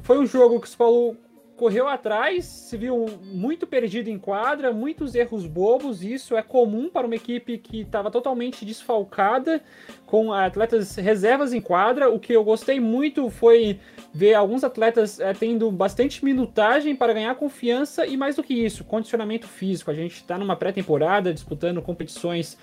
S2: Foi um jogo que o São Paulo correu atrás, se viu muito perdido em quadra, muitos erros bobos. Isso é comum para uma equipe que estava totalmente desfalcada, com atletas reservas em quadra. O que eu gostei muito foi ver alguns atletas é, tendo bastante minutagem para ganhar confiança e, mais do que isso, condicionamento físico. A gente está numa pré-temporada disputando competições.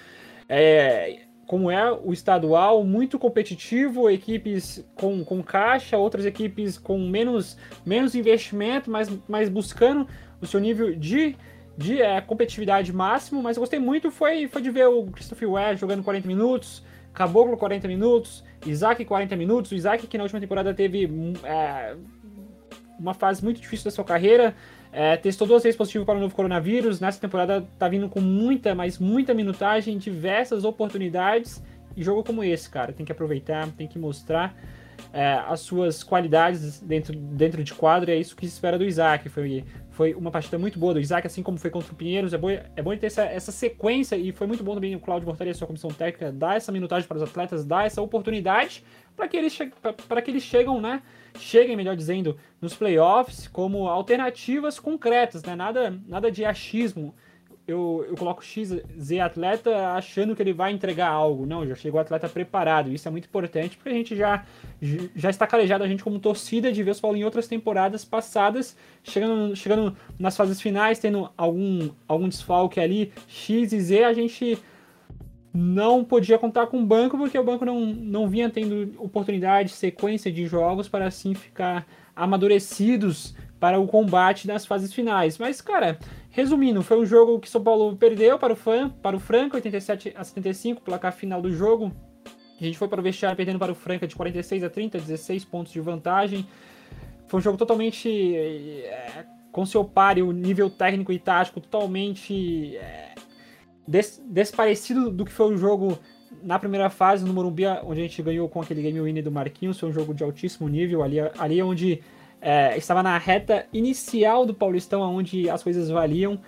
S2: É, como é o estadual, muito competitivo, equipes com, com caixa, outras equipes com menos, menos investimento, mas, mas buscando o seu nível de, de é, competitividade máximo. Mas eu gostei muito foi, foi de ver o Christopher Ware jogando 40 minutos, Caboclo 40 minutos, Isaac 40 minutos. O Isaac que na última temporada teve é, uma fase muito difícil da sua carreira, é, testou duas vezes positivo para o novo coronavírus. Nessa temporada tá vindo com muita, mas muita minutagem, diversas oportunidades. E jogo como esse, cara, tem que aproveitar, tem que mostrar é, as suas qualidades dentro, dentro de quadro. É isso que se espera do Isaac. Foi, foi uma partida muito boa do Isaac, assim como foi contra o Pinheiros. É bom, é bom ter essa, essa sequência e foi muito bom também o Claudio Mortari a sua comissão técnica dar essa minutagem para os atletas, dar essa oportunidade para que eles, para que eles chegam, né? Cheguem, melhor dizendo, nos playoffs como alternativas concretas, né? Nada, nada de achismo. Eu, eu coloco X, Z atleta achando que ele vai entregar algo. Não, já chegou o atleta preparado. Isso é muito importante porque a gente já, já está calejado, a gente como torcida, de ver os Paulo em outras temporadas passadas, chegando, chegando nas fases finais, tendo algum, algum desfalque ali, X e Z, a gente não podia contar com o banco porque o banco não, não vinha tendo oportunidade, sequência de jogos para assim ficar amadurecidos para o combate nas fases finais. Mas, cara, resumindo, foi um jogo que São Paulo perdeu para o, Fran, para o Franca, 87 a 75, placar final do jogo. A gente foi para o vestiário perdendo para o Franca de 46 a 30, 16 pontos de vantagem. Foi um jogo totalmente é, com seu páreo, nível técnico e tático totalmente é, des, desparecido do que foi o jogo na primeira fase no Morumbi, onde a gente ganhou com aquele game winner do Marquinhos, foi um jogo de altíssimo nível, ali, ali onde é, estava na reta inicial do Paulistão, onde as coisas valiam.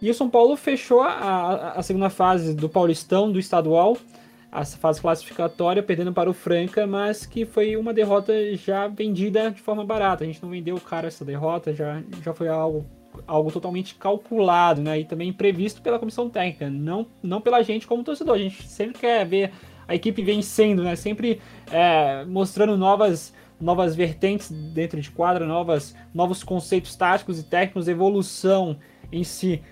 S2: E o São Paulo fechou a, a segunda fase do Paulistão, do estadual, a fase classificatória, perdendo para o Franca, mas que foi uma derrota já vendida de forma barata. A gente não vendeu o cara essa derrota, já, já foi algo algo totalmente calculado, né? E também previsto pela comissão técnica, não, não pela gente como torcedor. A gente sempre quer ver a equipe vencendo, né? Sempre é, mostrando novas novas vertentes dentro de quadra, novas, novos conceitos táticos e técnicos, evolução em si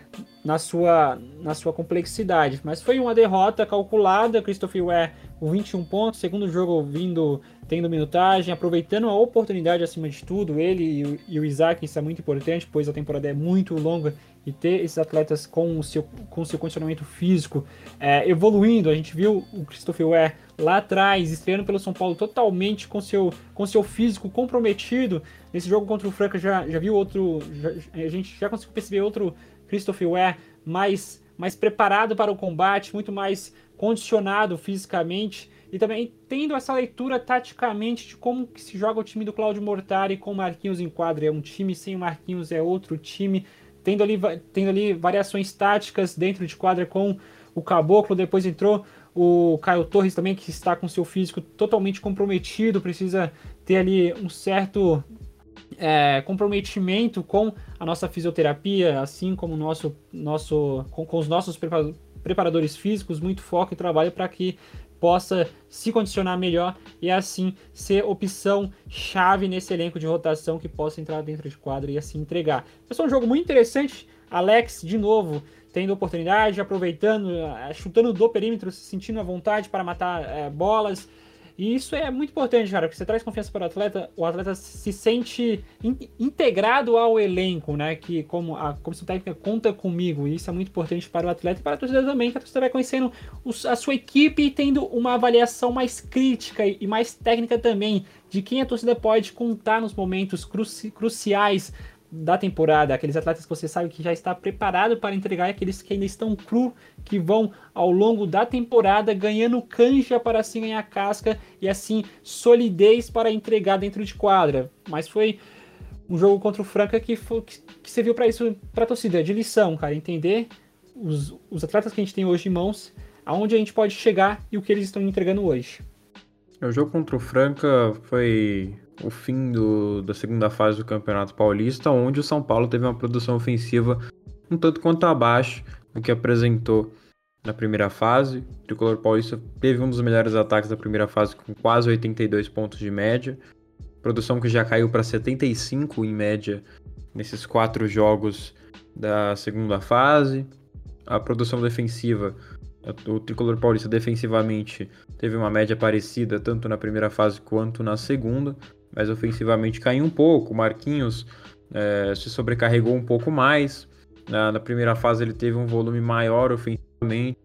S2: na sua, na sua complexidade. Mas foi uma derrota calculada. Christopher Ware com 21 pontos, segundo jogo vindo, tendo minutagem, aproveitando a oportunidade acima de tudo. Ele e o, e o Isaac, isso é muito importante, pois a temporada é muito longa e ter esses atletas com o seu, com o seu condicionamento físico é, evoluindo. A gente viu o Christopher Ware lá atrás, estreando pelo São Paulo totalmente com seu, com seu físico comprometido. Nesse jogo contra o Franca já, já viu outro. Já, a gente já conseguiu perceber outro Christopher Ware mais, mais preparado para o combate, muito mais condicionado fisicamente e também tendo essa leitura taticamente de como que se joga o time do Claudio Mortari com o Marquinhos em quadra. É um time sem o Marquinhos, é outro time. Tendo ali, tendo ali variações táticas dentro de quadra com o Caboclo, depois entrou o Caio Torres também, que está com seu físico totalmente comprometido, precisa ter ali um certo é, comprometimento com a nossa fisioterapia, assim como nosso, nosso, com, com os nossos preparadores físicos, muito foco e trabalho para que possa se condicionar melhor e assim ser opção chave nesse elenco de rotação que possa entrar dentro de quadro e assim entregar. Esse é um jogo muito interessante. Alex, de novo, tendo oportunidade, aproveitando, é, chutando do perímetro, se sentindo à vontade para matar é, bolas E isso é muito importante, cara, porque você traz confiança para o atleta, o atleta se sente in integrado ao elenco, né? Que como a comissão técnica conta comigo, e isso é muito importante para o atleta e para a torcida também, que a torcida vai conhecendo os, a sua equipe e tendo uma avaliação mais crítica e, e mais técnica também de quem a torcida pode contar nos momentos cruci cruciais da temporada, aqueles atletas que você sabe que já está preparado para entregar, aqueles que ainda estão cru, que vão ao longo da temporada ganhando canja para assim ganhar casca e assim solidez para entregar dentro de quadra. Mas foi um jogo contra o Franca que, foi, que, que serviu para isso, para a torcida, de lição, cara, entender os, os atletas que a gente tem hoje em mãos, aonde a gente pode chegar e o que eles estão entregando hoje.
S1: O jogo contra o Franca foi o fim do, da segunda fase do Campeonato Paulista, onde o São Paulo teve uma produção ofensiva um tanto quanto abaixo do que apresentou na primeira fase. O Tricolor Paulista teve um dos melhores ataques da primeira fase, com quase 82 pontos de média. Produção que já caiu para 75 em média nesses quatro jogos da segunda fase. A produção defensiva, o Tricolor Paulista defensivamente teve uma média parecida tanto na primeira fase quanto na segunda mas ofensivamente caiu um pouco. Marquinhos é, se sobrecarregou um pouco mais. Na, na, primeira fase ele teve um volume maior ofensivamente,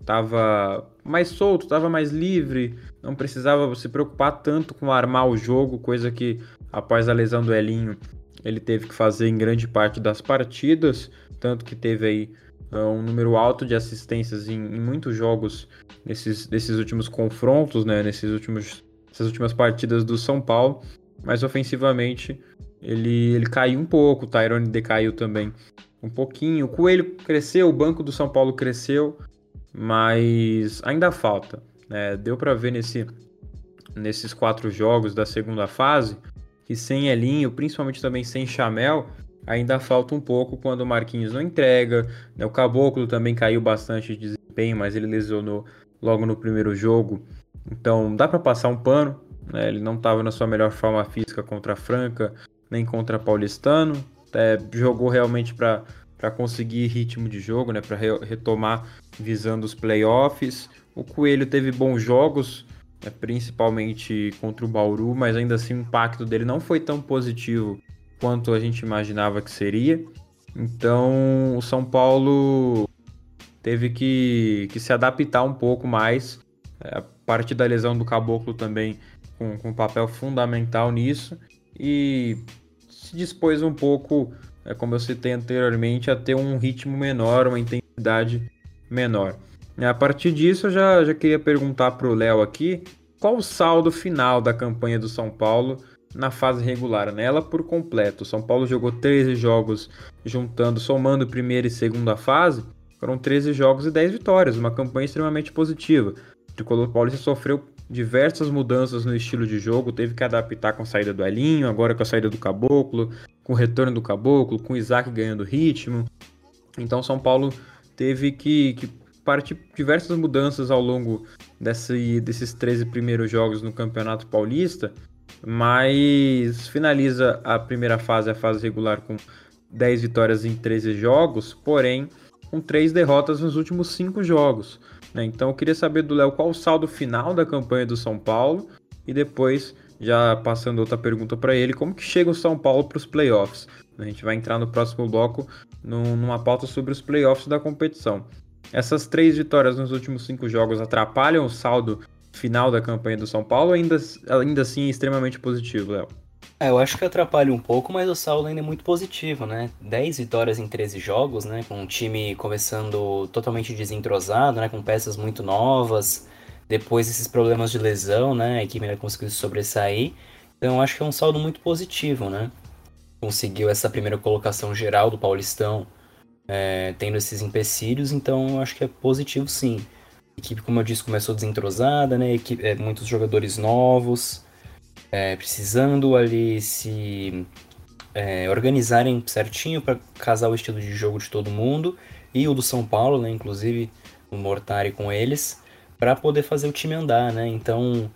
S1: estava mais solto, estava mais livre, não precisava se preocupar tanto com armar o jogo, coisa que após a lesão do Elinho ele teve que fazer em grande parte das partidas, tanto que teve aí é, um número alto de assistências em, em muitos jogos nesses, nesses últimos confrontos, né, nesses últimos essas últimas partidas do São Paulo, mas ofensivamente ele, ele caiu um pouco, o Tyrone decaiu também um pouquinho. O Coelho cresceu, o banco do São Paulo cresceu, mas ainda falta. Né? Deu para ver nesse, nesses quatro jogos da segunda fase que sem Elinho, principalmente também sem Chamel, ainda falta um pouco quando o Marquinhos não entrega. Né? O Caboclo também caiu bastante de desempenho, mas ele lesionou logo no primeiro jogo. Então dá para passar um pano. Né? Ele não estava na sua melhor forma física contra a Franca, nem contra Paulistano. É, jogou realmente para conseguir ritmo de jogo, né? para re retomar visando os playoffs. O Coelho teve bons jogos, né? principalmente contra o Bauru, mas ainda assim o impacto dele não foi tão positivo quanto a gente imaginava que seria. Então o São Paulo teve que, que se adaptar um pouco mais. É, parte da lesão do Caboclo também com, com um papel fundamental nisso. E se dispôs um pouco, é, como eu citei anteriormente, a ter um ritmo menor, uma intensidade menor. A partir disso, eu já, já queria perguntar para o Léo aqui qual o saldo final da campanha do São Paulo na fase regular, nela por completo. O São Paulo jogou 13 jogos, juntando, somando primeira e segunda fase, foram 13 jogos e 10 vitórias, uma campanha extremamente positiva. Tricolor Paulista sofreu diversas mudanças no estilo de jogo, teve que adaptar com a saída do Elinho, agora com a saída do Caboclo, com o retorno do Caboclo, com o Isaac ganhando ritmo. Então São Paulo teve que, que partir diversas mudanças ao longo desse, desses 13 primeiros jogos no Campeonato Paulista, mas finaliza a primeira fase, a fase regular, com 10 vitórias em 13 jogos, porém com 3 derrotas nos últimos 5 jogos. Né? Então eu queria saber do Léo qual o saldo final da campanha do São Paulo e depois, já passando outra pergunta para ele, como que chega o São Paulo para os playoffs? A gente vai entrar no próximo bloco numa pauta sobre os playoffs da competição. Essas três vitórias nos últimos cinco jogos atrapalham o saldo final da campanha do São Paulo ainda, ainda assim é extremamente positivo, Léo?
S3: É, eu acho que atrapalha um pouco, mas o saldo ainda é muito positivo, né? 10 vitórias em 13 jogos, né? Com o time começando totalmente desentrosado, né? Com peças muito novas. Depois esses problemas de lesão, né? A equipe ainda conseguiu se sobressair. Então eu acho que é um saldo muito positivo, né? Conseguiu essa primeira colocação geral do Paulistão, é, tendo esses empecilhos, então eu acho que é positivo sim. A equipe, como eu disse, começou desentrosada, né? Equipe, é, muitos jogadores novos é, precisando ali se é, organizarem certinho para casar o estilo de jogo de todo mundo e o do São Paulo, né, inclusive o Mortari com eles, para poder fazer o time andar, né? Então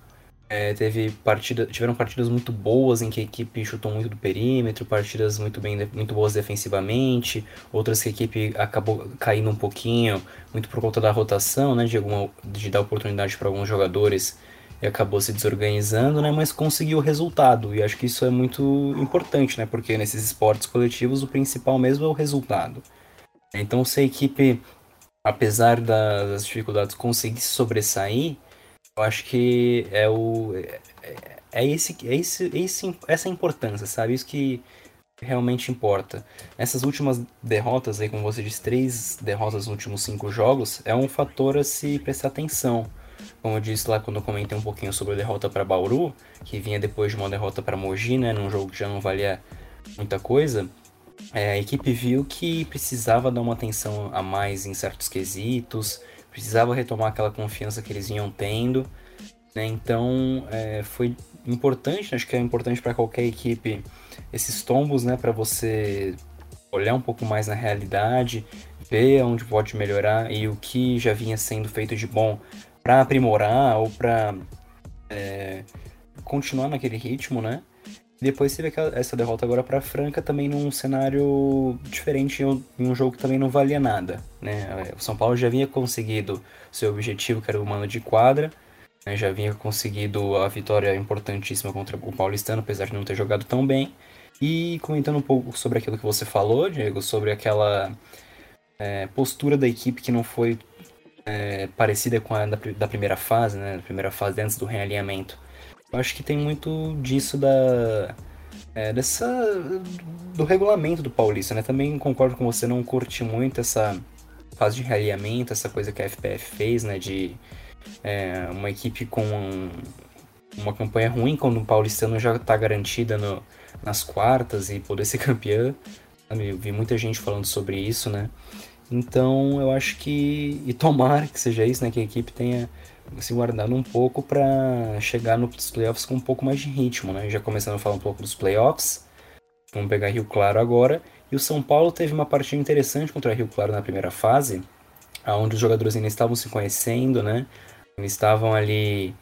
S3: é, teve partida, tiveram partidas muito boas em que a equipe chutou muito do perímetro, partidas muito bem, muito boas defensivamente, outras que a equipe acabou caindo um pouquinho, muito por conta da rotação, né, de alguma, de dar oportunidade para alguns jogadores e acabou se desorganizando, né? Mas conseguiu o resultado. E acho que isso é muito importante, né? Porque nesses esportes coletivos o principal mesmo é o resultado. Então se a equipe, apesar das dificuldades, conseguir sobressair, eu acho que é o é, é esse, é esse, esse essa importância, sabe? Isso que realmente importa. Essas últimas derrotas aí, como você disse, três derrotas nos últimos cinco jogos, é um fator a se prestar atenção. Como eu disse lá quando eu comentei um pouquinho sobre a derrota para Bauru, que vinha depois de uma derrota para Mogi, né, num jogo que já não valia muita coisa, é, a equipe viu que precisava dar uma atenção a mais em certos quesitos, precisava retomar aquela confiança que eles vinham tendo. Né? Então é, foi importante, acho que é importante para qualquer equipe esses tombos, né, para você olhar um pouco mais na realidade, ver onde pode melhorar e o que já vinha sendo feito de bom para aprimorar ou para é, continuar naquele ritmo, né? Depois vê essa derrota agora para Franca também num cenário diferente, em um jogo que também não valia nada. Né? O São Paulo já havia conseguido seu objetivo, que era o mano de quadra, né? já havia conseguido a vitória importantíssima contra o Paulistano, apesar de não ter jogado tão bem. E comentando um pouco sobre aquilo que você falou, Diego, sobre aquela é, postura da equipe que não foi é, parecida com a da, da primeira fase, né? Da primeira fase antes do realinhamento eu acho que tem muito disso da. É, dessa. do regulamento do Paulista, né? Também concordo com você, não curti muito essa fase de realinhamento, essa coisa que a FPF fez, né? De é, uma equipe com um, uma campanha ruim quando o paulistano já está garantida no, nas quartas e poder ser campeã. Eu vi muita gente falando sobre isso, né? Então eu acho que. E tomara que seja isso, né? Que a equipe tenha se guardando um pouco para chegar nos playoffs com um pouco mais de ritmo, né? Já começando a falar um pouco dos playoffs. Vamos pegar Rio Claro agora. E o São Paulo teve uma partida interessante contra Rio Claro na primeira fase, onde os jogadores ainda estavam se conhecendo, né? Eles estavam ali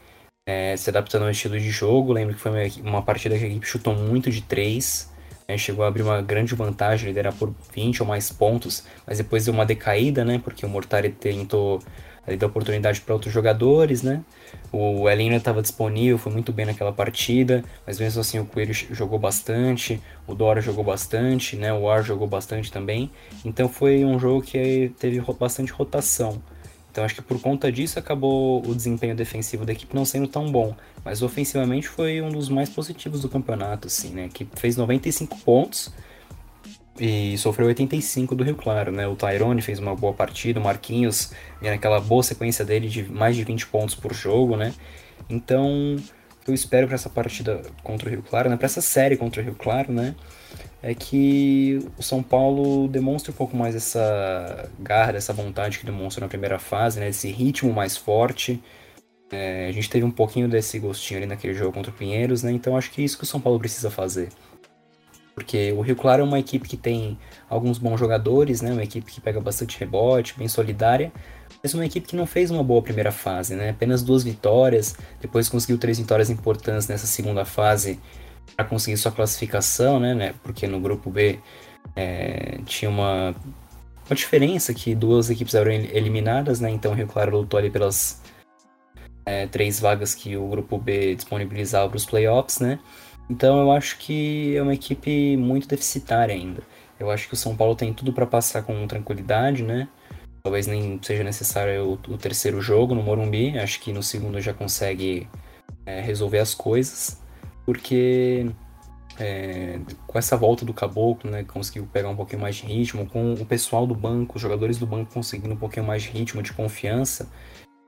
S3: é, se adaptando ao estilo de jogo. Lembro que foi uma partida que a equipe chutou muito de três. Né? Chegou a abrir uma grande vantagem, liderar por 20 ou mais pontos, mas depois deu uma decaída, né? Porque o Mortari tentou ali dá oportunidade para outros jogadores, né? O Elina estava disponível, foi muito bem naquela partida, mas mesmo assim o Coelho jogou bastante, o Dora jogou bastante, né? O Ar jogou bastante também. Então foi um jogo que teve bastante rotação. Então acho que por conta disso acabou o desempenho defensivo da equipe não sendo tão bom, mas ofensivamente foi um dos mais positivos do campeonato, assim, né? Que fez 95 pontos, e sofreu 85 do Rio Claro, né? O Tyrone fez uma boa partida, o Marquinhos vem naquela boa sequência dele de mais de 20 pontos por jogo, né? Então, eu espero para essa partida contra o Rio Claro, né? Para essa série contra o Rio Claro, né? É que o São Paulo demonstre um pouco mais essa garra, essa vontade que demonstra na primeira fase, né? Esse ritmo mais forte. É, a gente teve um pouquinho desse gostinho ali naquele jogo contra o Pinheiros, né? Então acho que é isso que o São Paulo precisa fazer. Porque o Rio Claro é uma equipe que tem alguns bons jogadores, né? Uma equipe que pega bastante rebote, bem solidária, mas uma equipe que não fez uma boa primeira fase, né? Apenas duas vitórias, depois conseguiu três vitórias importantes nessa segunda fase para conseguir sua classificação, né? né? Porque no grupo B é, tinha uma, uma diferença que duas equipes eram eliminadas, né? Então o Rio Claro lutou ali pelas é, três vagas que o grupo B disponibilizava para os playoffs, né? Então eu acho que é uma equipe muito deficitária ainda. Eu acho que o São Paulo tem tudo para passar com tranquilidade, né? Talvez nem seja necessário o, o, terceiro jogo no Morumbi. Acho que no segundo já consegue é, resolver as coisas. Porque é, com essa volta do Caboclo, né? Conseguiu pegar um pouquinho mais de ritmo. Com o pessoal do banco, os jogadores do banco conseguindo um pouquinho mais de ritmo, de confiança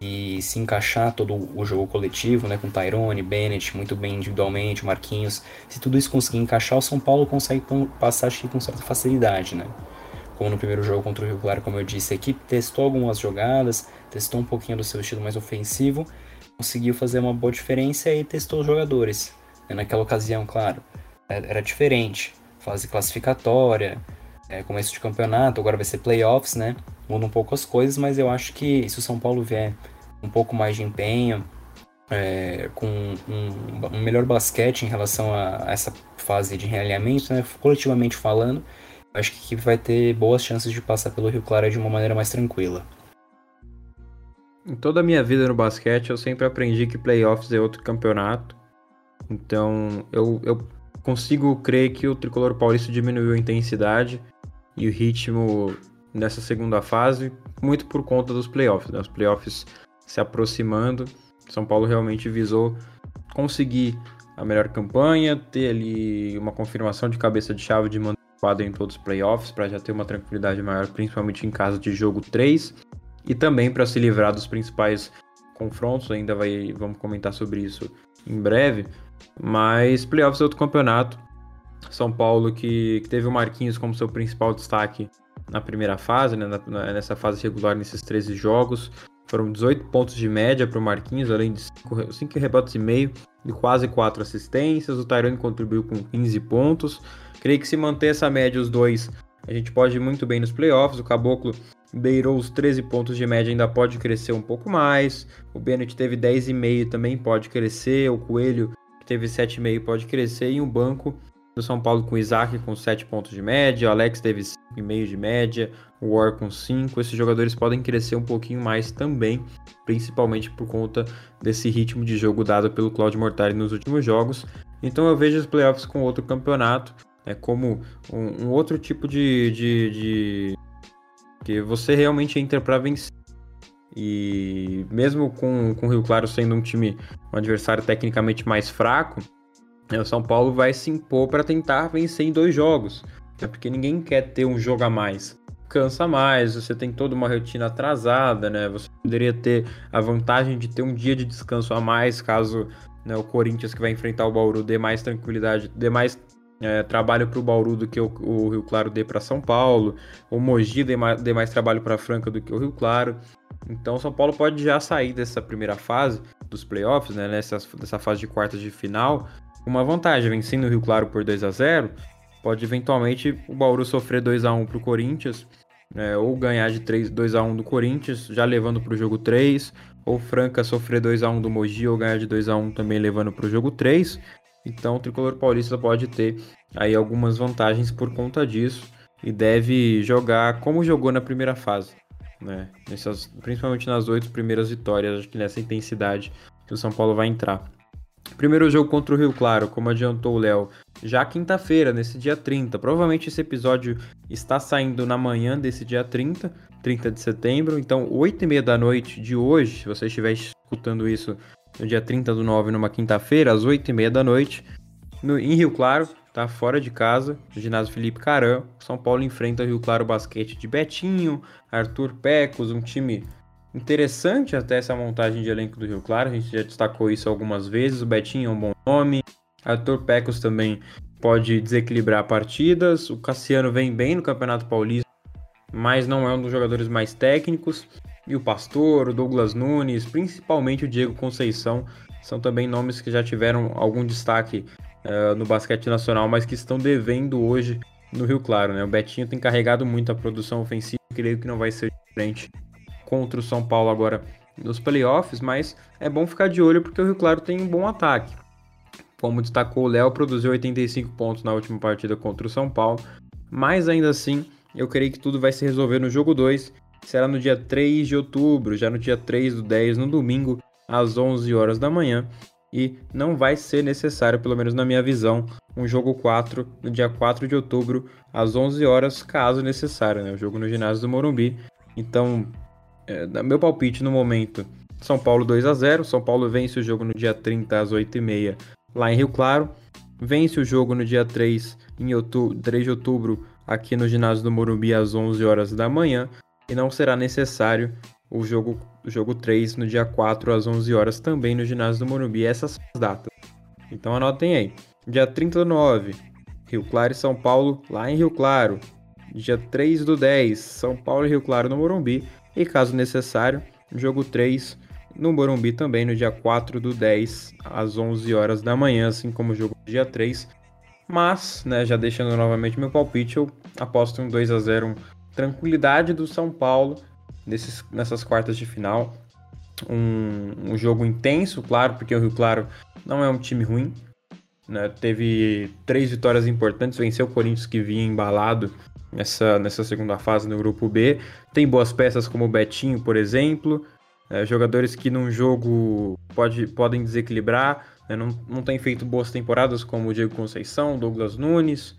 S3: e se encaixar todo o jogo coletivo, né, com Tyrone, Bennett, muito bem individualmente, Marquinhos, se tudo isso conseguir encaixar, o São Paulo consegue passar acho que com certa facilidade, né? Como no primeiro jogo contra o Rio Claro, como eu disse, a equipe testou algumas jogadas, testou um pouquinho do seu estilo mais ofensivo, conseguiu fazer uma boa diferença e testou os jogadores. Né? Naquela ocasião, claro, é, era diferente, fase classificatória, é, começo de campeonato, agora vai ser playoffs, né? Muda um pouco as coisas, mas eu acho que se o São Paulo vier um pouco mais de empenho, é, com um, um, melhor basquete em relação a, a, essa fase de realinhamento, né? Coletivamente falando, acho que a equipe vai ter boas chances de passar pelo Rio Claro de uma maneira mais tranquila.
S1: Em toda a minha vida no basquete, eu sempre aprendi que playoffs é outro campeonato. Então, eu, eu consigo crer que o tricolor paulista diminuiu a intensidade e o ritmo nessa segunda fase, muito por conta dos playoffs. Né? Os playoffs se aproximando, São Paulo realmente visou conseguir a melhor campanha, ter ali uma confirmação de cabeça de chave de manter em todos os playoffs, para já ter uma tranquilidade maior, principalmente em caso de jogo 3, e também para se livrar dos principais confrontos, ainda vai, vamos comentar sobre isso em breve, mas playoffs é outro campeonato, São Paulo que, que teve o Marquinhos como seu principal destaque na primeira fase, né, na, nessa fase regular nesses 13 jogos, foram 18 pontos de média para o Marquinhos, além de 5, 5 rebotes e meio e quase 4 assistências. O Tyrone contribuiu com 15 pontos. Creio que se manter essa média os dois, a gente pode ir muito bem nos playoffs. O Caboclo beirou os 13 pontos de média, ainda pode crescer um pouco mais. O Bennett teve 10,5 também pode crescer. O Coelho, teve 7,5 pode crescer. E o banco do São Paulo com Isaac com 7 pontos de média, o Alex teve 5,5 de média, o War com 5. Esses jogadores podem crescer um pouquinho mais também, principalmente por conta desse ritmo de jogo dado pelo Claudio Mortari nos últimos jogos. Então eu vejo os playoffs com outro campeonato, é como um, um outro tipo de, de, de, que você realmente entra para vencer. E mesmo com, com o Rio Claro sendo um time, um adversário tecnicamente mais fraco, o São Paulo vai se impor para tentar vencer em dois jogos. É porque ninguém quer ter um jogo a mais. Cansa mais, você tem toda uma rotina atrasada, né? Você poderia ter a vantagem de ter um dia de descanso a mais, caso né, o Corinthians que vai enfrentar o Bauru dê mais tranquilidade, dê mais é, trabalho para o Bauru do que o, o, Rio Claro dê para São Paulo, o Mogi dê mais, dê mais trabalho para Franca do que o Rio Claro. Então São Paulo pode já sair dessa primeira fase dos playoffs, né, nessa, dessa fase de quartas de final, uma vantagem, vencendo o Rio Claro por 2 a 0 pode eventualmente o Bauru sofrer 2 a 1 para o Corinthians, né, ou ganhar de 3, 2 a 1 do Corinthians, já levando para o jogo 3, ou Franca sofrer 2 a 1 do Mogi ou ganhar de 2 a 1 também levando para o jogo 3. Então o tricolor paulista pode ter aí algumas vantagens por conta disso e deve jogar como jogou na primeira fase, né? Nessas, principalmente nas oito primeiras vitórias, acho que nessa intensidade que o São Paulo vai entrar. Primeiro jogo contra o Rio Claro, como adiantou o Léo, já quinta-feira, nesse dia 30. Provavelmente esse episódio está saindo na manhã desse dia 30, 30 de setembro. Então, 8 e meia da noite de hoje, se você estiver escutando isso no dia 30 do 9, numa quinta-feira, às 8 e meia da noite, no, em Rio Claro, tá fora de casa, no ginásio Felipe Caram. São Paulo enfrenta o Rio Claro Basquete de Betinho, Arthur Pecos, um time Interessante até essa montagem de elenco do Rio Claro, a gente já destacou isso algumas vezes. O Betinho é um bom nome, Arthur Pecos também pode desequilibrar partidas. O Cassiano vem bem no Campeonato Paulista, mas não é um dos jogadores mais técnicos. E o Pastor, o Douglas Nunes, principalmente o Diego Conceição, são também nomes que já tiveram algum destaque uh, no basquete nacional, mas que estão devendo hoje no Rio Claro. Né? O Betinho tem carregado muito a produção ofensiva, creio que não vai ser diferente contra o São Paulo agora nos playoffs, mas é bom ficar de olho porque o Rio Claro tem um bom ataque. Como destacou o Léo, produziu 85 pontos na última partida contra o São Paulo, mas ainda assim, eu creio que tudo vai se resolver no jogo 2, será no dia 3 de outubro, já no dia 3 do 10, no domingo, às 11 horas da manhã, e não vai ser necessário, pelo menos na minha visão, um jogo 4 no dia 4 de outubro, às 11 horas, caso necessário, né? O jogo no ginásio do Morumbi. Então, é, meu palpite no momento, São Paulo 2 a 0 São Paulo vence o jogo no dia 30 às 8h30 lá em Rio Claro. Vence o jogo no dia 3, em outubro, 3 de outubro aqui no ginásio do Morumbi às 11 horas da manhã. E não será necessário o jogo, jogo 3 no dia 4 às 11 horas também no ginásio do Morumbi. Essas datas. Então anotem aí. Dia 30 do 9, Rio Claro e São Paulo lá em Rio Claro. Dia 3 do 10, São Paulo e Rio Claro no Morumbi e, caso necessário, jogo 3 no Morumbi também no dia 4 do 10 às 11 horas da manhã, assim como o jogo dia 3. Mas, né, já deixando novamente meu palpite, eu aposto um 2 a 0 um tranquilidade do São Paulo nesses, nessas quartas de final. Um, um, jogo intenso, claro, porque o Rio Claro não é um time ruim. Né? Teve três vitórias importantes, venceu o Corinthians que vinha embalado nessa, nessa segunda fase no grupo B. Tem boas peças como o Betinho, por exemplo. É, jogadores que num jogo pode, podem desequilibrar, né? não, não tem feito boas temporadas, como o Diego Conceição, Douglas Nunes,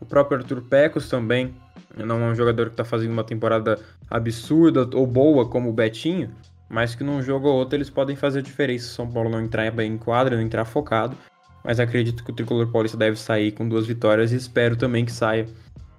S1: o próprio Arthur Pecos também. Não é um jogador que está fazendo uma temporada absurda ou boa como o Betinho, mas que num jogo ou outro eles podem fazer diferença. Se o São Paulo não entrar bem em quadra, não entrar focado. Mas acredito que o tricolor paulista deve sair com duas vitórias e espero também que saia,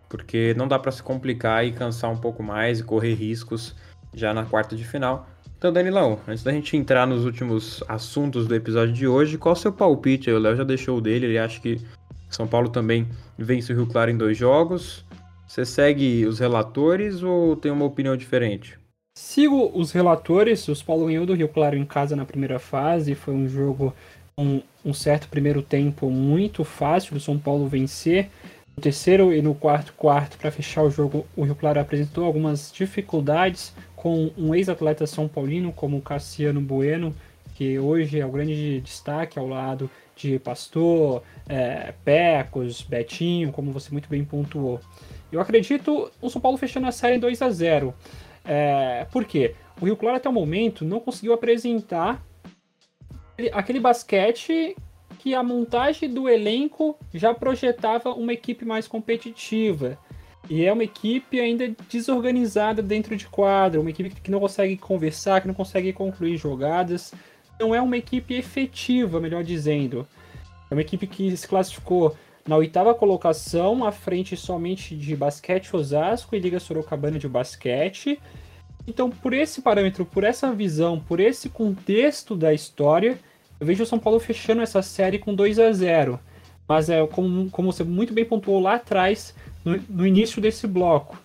S1: porque não dá para se complicar e cansar um pouco mais e correr riscos já na quarta de final. Então, Danilão, antes da gente entrar nos últimos assuntos do episódio de hoje, qual o seu palpite? O Léo já deixou o dele, ele acha que São Paulo também vence o Rio Claro em dois jogos. Você segue os relatores ou tem uma opinião diferente?
S2: Sigo os relatores. O São Paulo ganhou do Rio Claro em casa na primeira fase. Foi um jogo com um certo primeiro tempo muito fácil do São Paulo vencer. No terceiro e no quarto quarto, para fechar o jogo, o Rio Claro apresentou algumas dificuldades com um ex-atleta são paulino como Cassiano Bueno, que hoje é o grande destaque ao lado de Pastor, é, Pecos, Betinho, como você muito bem pontuou. Eu acredito o São Paulo fechando a série 2 a 0 é, Por quê? O Rio Claro até o momento não conseguiu apresentar aquele basquete que a montagem do elenco já projetava uma equipe mais competitiva. E é uma equipe ainda desorganizada dentro de quadra, uma equipe que não consegue conversar, que não consegue concluir jogadas. Não é uma equipe efetiva, melhor dizendo. É uma equipe que se classificou na oitava colocação, à frente somente de Basquete Osasco e Liga Sorocabana de Basquete. Então, por esse parâmetro, por essa visão, por esse contexto da história, eu vejo o São Paulo fechando essa série com 2 a 0 Mas é como, como você muito bem pontuou lá atrás, no, no início desse bloco.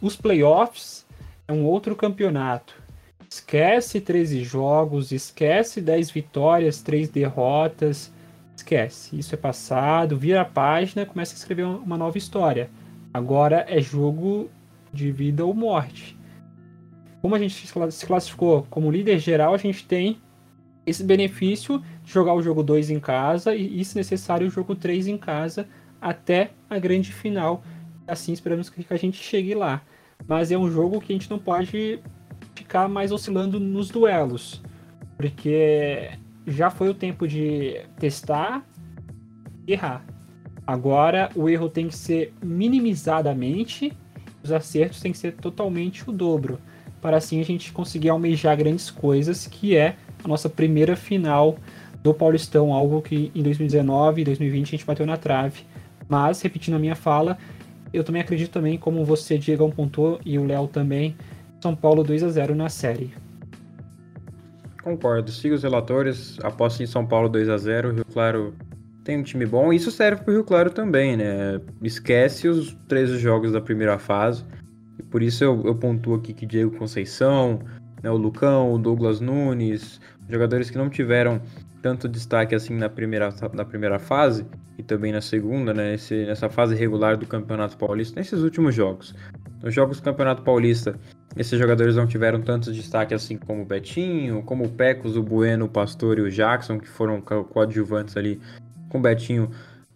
S2: Os playoffs é um outro campeonato. Esquece 13 jogos, esquece 10 vitórias, 3 derrotas. Esquece. Isso é passado, vira a página, começa a escrever uma nova história. Agora é jogo de vida ou morte. Como a gente se classificou como líder geral, a gente tem esse benefício de jogar o jogo 2 em casa e, se necessário, o jogo 3 em casa até a grande final. Assim esperamos que a gente chegue lá. Mas é um jogo que a gente não pode ficar mais oscilando nos duelos, porque já foi o tempo de testar e errar. Agora o erro tem que ser minimizadamente, os acertos têm que ser totalmente o dobro, para assim a gente conseguir almejar grandes coisas, que é a nossa primeira final do Paulistão, algo que em 2019 e 2020 a gente bateu na trave. Mas, repetindo a minha fala, eu também acredito também, como você, Diego, pontuou, e o Léo também, São Paulo 2 a 0 na série.
S1: Concordo, siga os relatores, aposto em São Paulo 2 a 0 Rio Claro tem um time bom, isso serve para o Rio Claro também, né? Esquece os 13 jogos da primeira fase, e por isso eu, eu pontuo aqui que Diego Conceição, né, o Lucão, o Douglas Nunes, jogadores que não tiveram tanto destaque assim na primeira, na primeira fase e também na segunda, né, nesse, nessa fase regular do Campeonato Paulista, nesses últimos jogos. Nos jogos do Campeonato Paulista, esses jogadores não tiveram tanto destaque assim como o Betinho, como o Pecos, o Bueno, o Pastor e o Jackson, que foram coadjuvantes ali com o Betinho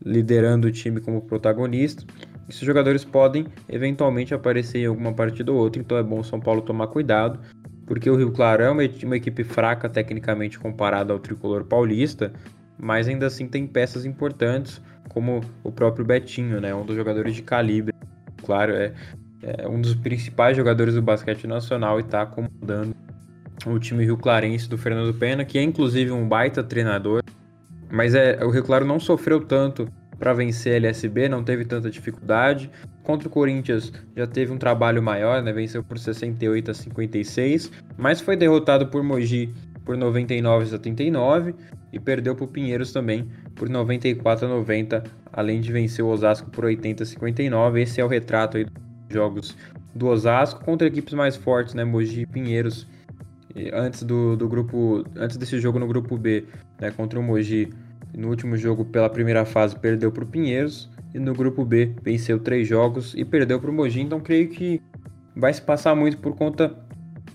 S1: liderando o time como protagonista. Esses jogadores podem eventualmente aparecer em alguma partida ou outra, então é bom o São Paulo tomar cuidado porque o Rio Claro é uma, uma equipe fraca tecnicamente comparada ao tricolor paulista, mas ainda assim tem peças importantes, como o próprio Betinho, né, um dos jogadores de calibre. Claro, é, é um dos principais jogadores do basquete nacional e está acomodando o time Rio Clarense do Fernando Pena, que é inclusive um baita treinador. Mas é, o Rio Claro não sofreu tanto para vencer a LSB, não teve tanta dificuldade. Contra o Corinthians já teve um trabalho maior, né? Venceu por 68 a 56, mas foi derrotado por Mogi por 99 a 79 e perdeu para o Pinheiros também por 94 a 90, além de vencer o Osasco por 80 a 59. Esse é o retrato aí dos jogos do Osasco contra equipes mais fortes, né? Mogi e Pinheiros. Antes do, do grupo, antes desse jogo no grupo B, né, contra o Mogi, no último jogo pela primeira fase perdeu para o Pinheiros e no grupo B venceu três jogos e perdeu para o Mogi. Então creio que vai se passar muito por conta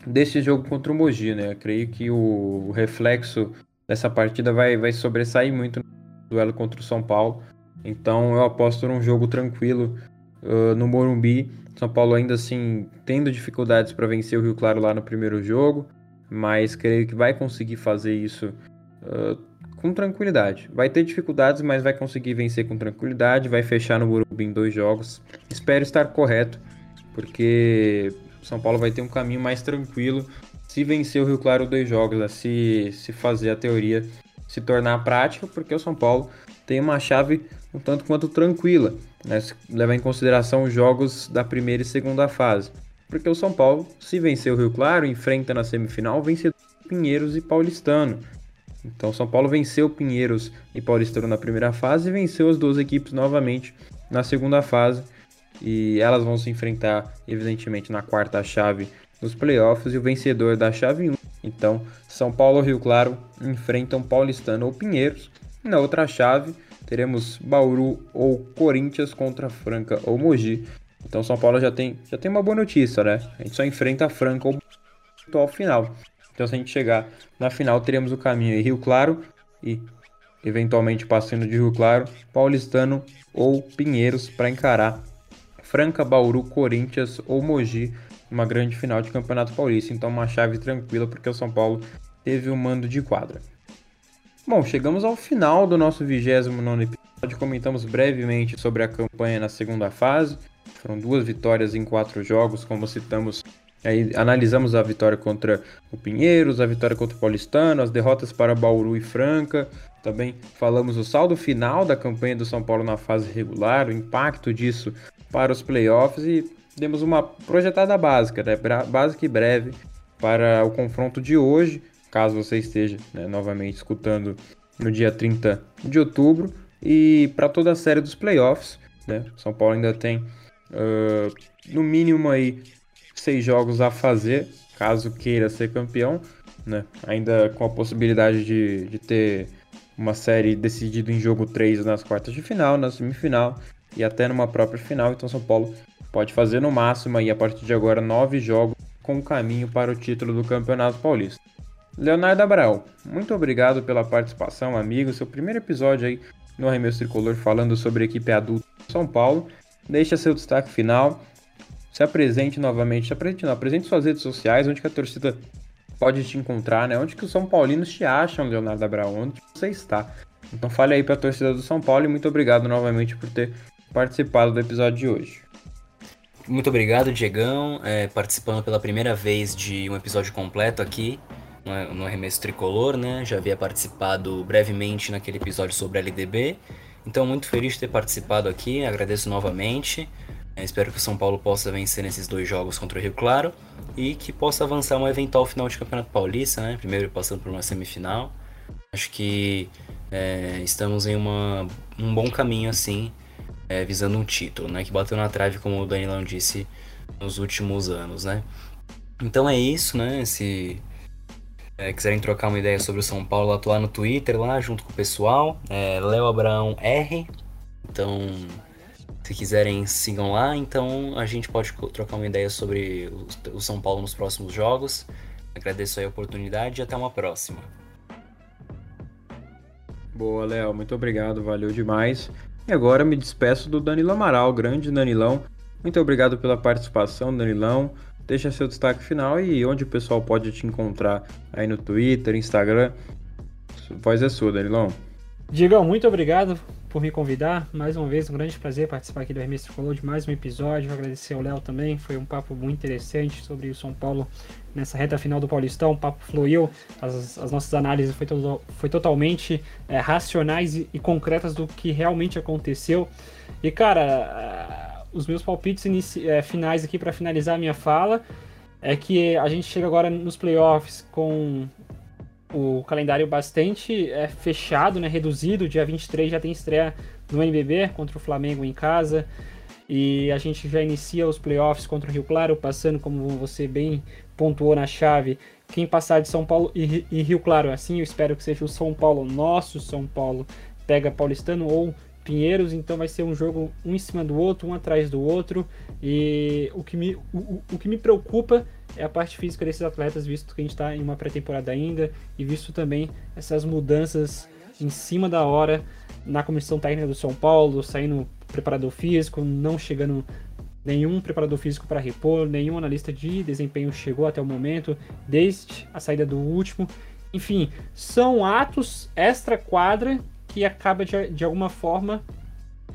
S1: desse jogo contra o Mogi, né? Creio que o, reflexo dessa partida vai, vai sobressair muito no duelo contra o São Paulo. Então eu aposto num jogo tranquilo uh, no Morumbi. São Paulo ainda assim tendo dificuldades para vencer o Rio Claro lá no primeiro jogo, mas creio que vai conseguir fazer isso uh, com tranquilidade. Vai ter dificuldades, mas vai conseguir vencer com tranquilidade, vai fechar no Burumbi em dois jogos. Espero estar correto, porque São Paulo vai ter um caminho mais tranquilo se vencer o Rio Claro dois jogos, né? se, se fazer a teoria se tornar prática, porque o São Paulo tem uma chave um tanto quanto tranquila, né? levar em consideração os jogos da primeira e segunda fase. Porque o São Paulo, se vencer o Rio Claro, enfrenta na semifinal vencedor Pinheiros e Paulistano. Então São Paulo venceu Pinheiros e Paulistano na primeira fase e venceu as duas equipes novamente na segunda fase. E elas vão se enfrentar, evidentemente, na quarta chave nos playoffs e o vencedor da chave 1. Então, São Paulo ou Rio Claro enfrentam Paulistano ou Pinheiros. Na outra chave, teremos Bauru ou Corinthians contra Franca ou Mogi. Então, São Paulo já tem, já tem uma boa notícia, né? A gente só enfrenta Franca ou ao final. Então, se a gente chegar na final, teremos o caminho em Rio Claro e, eventualmente, passando de Rio Claro, Paulistano ou Pinheiros para encarar Franca, Bauru, Corinthians ou Mogi, uma grande final de Campeonato Paulista. Então, uma chave tranquila, porque o São Paulo teve o um mando de quadra. Bom, chegamos ao final do nosso 29 episódio. Comentamos brevemente sobre a campanha na segunda fase. Foram duas vitórias em quatro jogos, como citamos Aí analisamos a vitória contra o Pinheiros, a vitória contra o Paulistano, as derrotas para Bauru e Franca. Também falamos o saldo final da campanha do São Paulo na fase regular, o impacto disso para os playoffs e demos uma projetada básica, né? básica e breve para o confronto de hoje, caso você esteja né, novamente escutando no dia 30 de outubro, e para toda a série dos playoffs. Né? São Paulo ainda tem uh, no mínimo aí seis jogos a fazer, caso queira ser campeão, né? Ainda com a possibilidade de, de ter uma série decidida em jogo 3 nas quartas de final, na semifinal e até numa própria final. Então São Paulo pode fazer no máximo aí a partir de agora nove jogos com caminho para o título do Campeonato Paulista. Leonardo Abraão, muito obrigado pela participação, amigo. Seu primeiro episódio aí no Arremesso Tricolor falando sobre a equipe adulta de São Paulo. Deixa seu destaque final se apresente novamente, se apresente, não, apresente suas redes sociais, onde que a torcida pode te encontrar, né? Onde que os São Paulinos te acham, Leonardo Abraão, onde você está. Então fale aí para a torcida do São Paulo e muito obrigado novamente por ter participado do episódio de hoje.
S3: Muito obrigado, Diegão, é, participando pela primeira vez de um episódio completo aqui no, Arremesso Tricolor, né? Já havia participado brevemente naquele episódio sobre LDB. Então, muito feliz de ter participado aqui, agradeço novamente. É, espero que o São Paulo possa vencer nesses dois jogos contra o Rio Claro e que possa avançar um eventual final de Campeonato Paulista, né? Primeiro passando por uma semifinal. Acho que é, estamos em uma, um bom caminho assim, é, visando um título, né? Que bateu na trave, como o Danilão disse, nos últimos anos, né? Então é isso, né? Se é, quiserem trocar uma ideia sobre o São Paulo, atuar no Twitter lá junto com o pessoal, é Léo Abraão R. Então se quiserem, sigam lá. Então a gente pode trocar uma ideia sobre o São Paulo nos próximos jogos. Agradeço a oportunidade e até uma próxima.
S1: Boa, Léo. Muito obrigado. Valeu demais. E agora me despeço do Danilo Amaral, grande Danilão. Muito obrigado pela participação, Danilão. Deixa seu destaque final e onde o pessoal pode te encontrar aí no Twitter, Instagram. Voz é sua, Danilão.
S2: Digão, muito obrigado por me convidar. Mais uma vez, um grande prazer participar aqui do Hermes Tricolor de mais um episódio. Agradecer ao Léo também. Foi um papo muito interessante sobre o São Paulo nessa reta final do Paulistão. O papo fluiu, as, as nossas análises foi, foi totalmente é, racionais e, e, concretas do que realmente aconteceu. E, cara, os meus palpites é, finais aqui para finalizar a minha fala é que a gente chega agora nos playoffs com o calendário bastante é, fechado, né, reduzido. Dia 23 já tem estreia no NBB contra o Flamengo em casa. E a gente já inicia os playoffs contra o Rio Claro, passando, como você bem pontuou na chave, quem passar de São Paulo e, e Rio Claro. Assim, eu espero que seja o São Paulo, nosso São Paulo, pega Paulistano ou Pinheiros, então vai ser um jogo um em cima do outro, um atrás do outro. E o que me, o, o que me preocupa é a parte física desses atletas, visto que a gente está em uma pré-temporada ainda e visto também essas mudanças em cima da hora na comissão técnica do São Paulo, saindo preparador físico, não chegando nenhum preparador físico para repor, nenhum analista de desempenho chegou até o momento, desde a saída do último. Enfim, são atos extra-quadra que acaba de, de alguma forma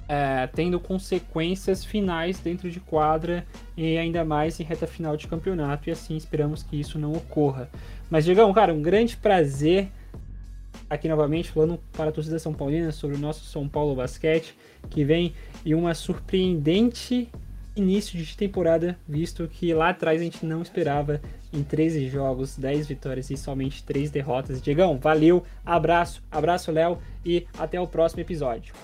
S2: é, tendo consequências finais dentro de quadra e ainda mais em reta final de campeonato, e assim esperamos que isso não ocorra. Mas, Diegão, cara, um grande prazer aqui novamente falando para a torcida São Paulina sobre o nosso São Paulo Basquete, que vem em uma surpreendente início de temporada, visto que lá atrás a gente não esperava em 13 jogos, 10 vitórias e somente 3 derrotas. Diegão, valeu, abraço, abraço Léo e até o próximo episódio.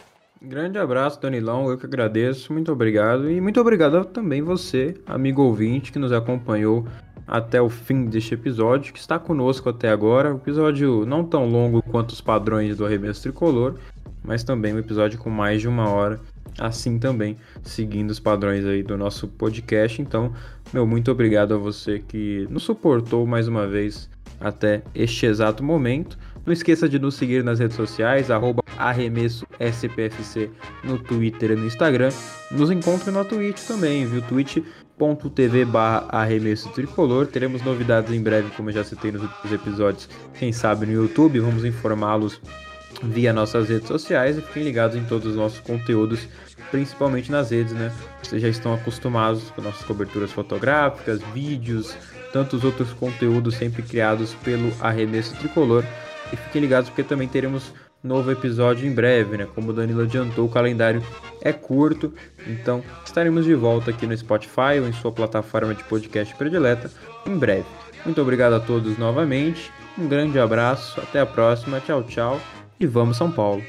S1: Grande abraço, Danilão, eu que agradeço, muito obrigado e muito obrigado também você, amigo ouvinte, que nos acompanhou até o fim deste episódio, que está conosco até agora. Um episódio não tão longo quanto os padrões do arremesso tricolor, mas também um episódio com mais de uma hora assim também, seguindo os padrões aí do nosso podcast. Então, meu, muito obrigado a você que nos suportou mais uma vez até este exato momento. Não esqueça de nos seguir nas redes sociais, arroba SPFC no Twitter e no Instagram. Nos encontre na Twitch também, viu? twitch.tv barra arremesso tricolor. Teremos novidades em breve, como já citei nos outros episódios, quem sabe no YouTube. Vamos informá-los via nossas redes sociais e fiquem ligados em todos os nossos conteúdos, principalmente nas redes, né? Vocês já estão acostumados com nossas coberturas fotográficas, vídeos, tantos outros conteúdos sempre criados pelo Arremesso Tricolor. E fiquem ligados porque também teremos novo episódio em breve, né? Como o Danilo adiantou, o calendário é curto, então estaremos de volta aqui no Spotify ou em sua plataforma de podcast predileta em breve. Muito obrigado a todos novamente, um grande abraço, até a próxima, tchau, tchau e vamos São Paulo!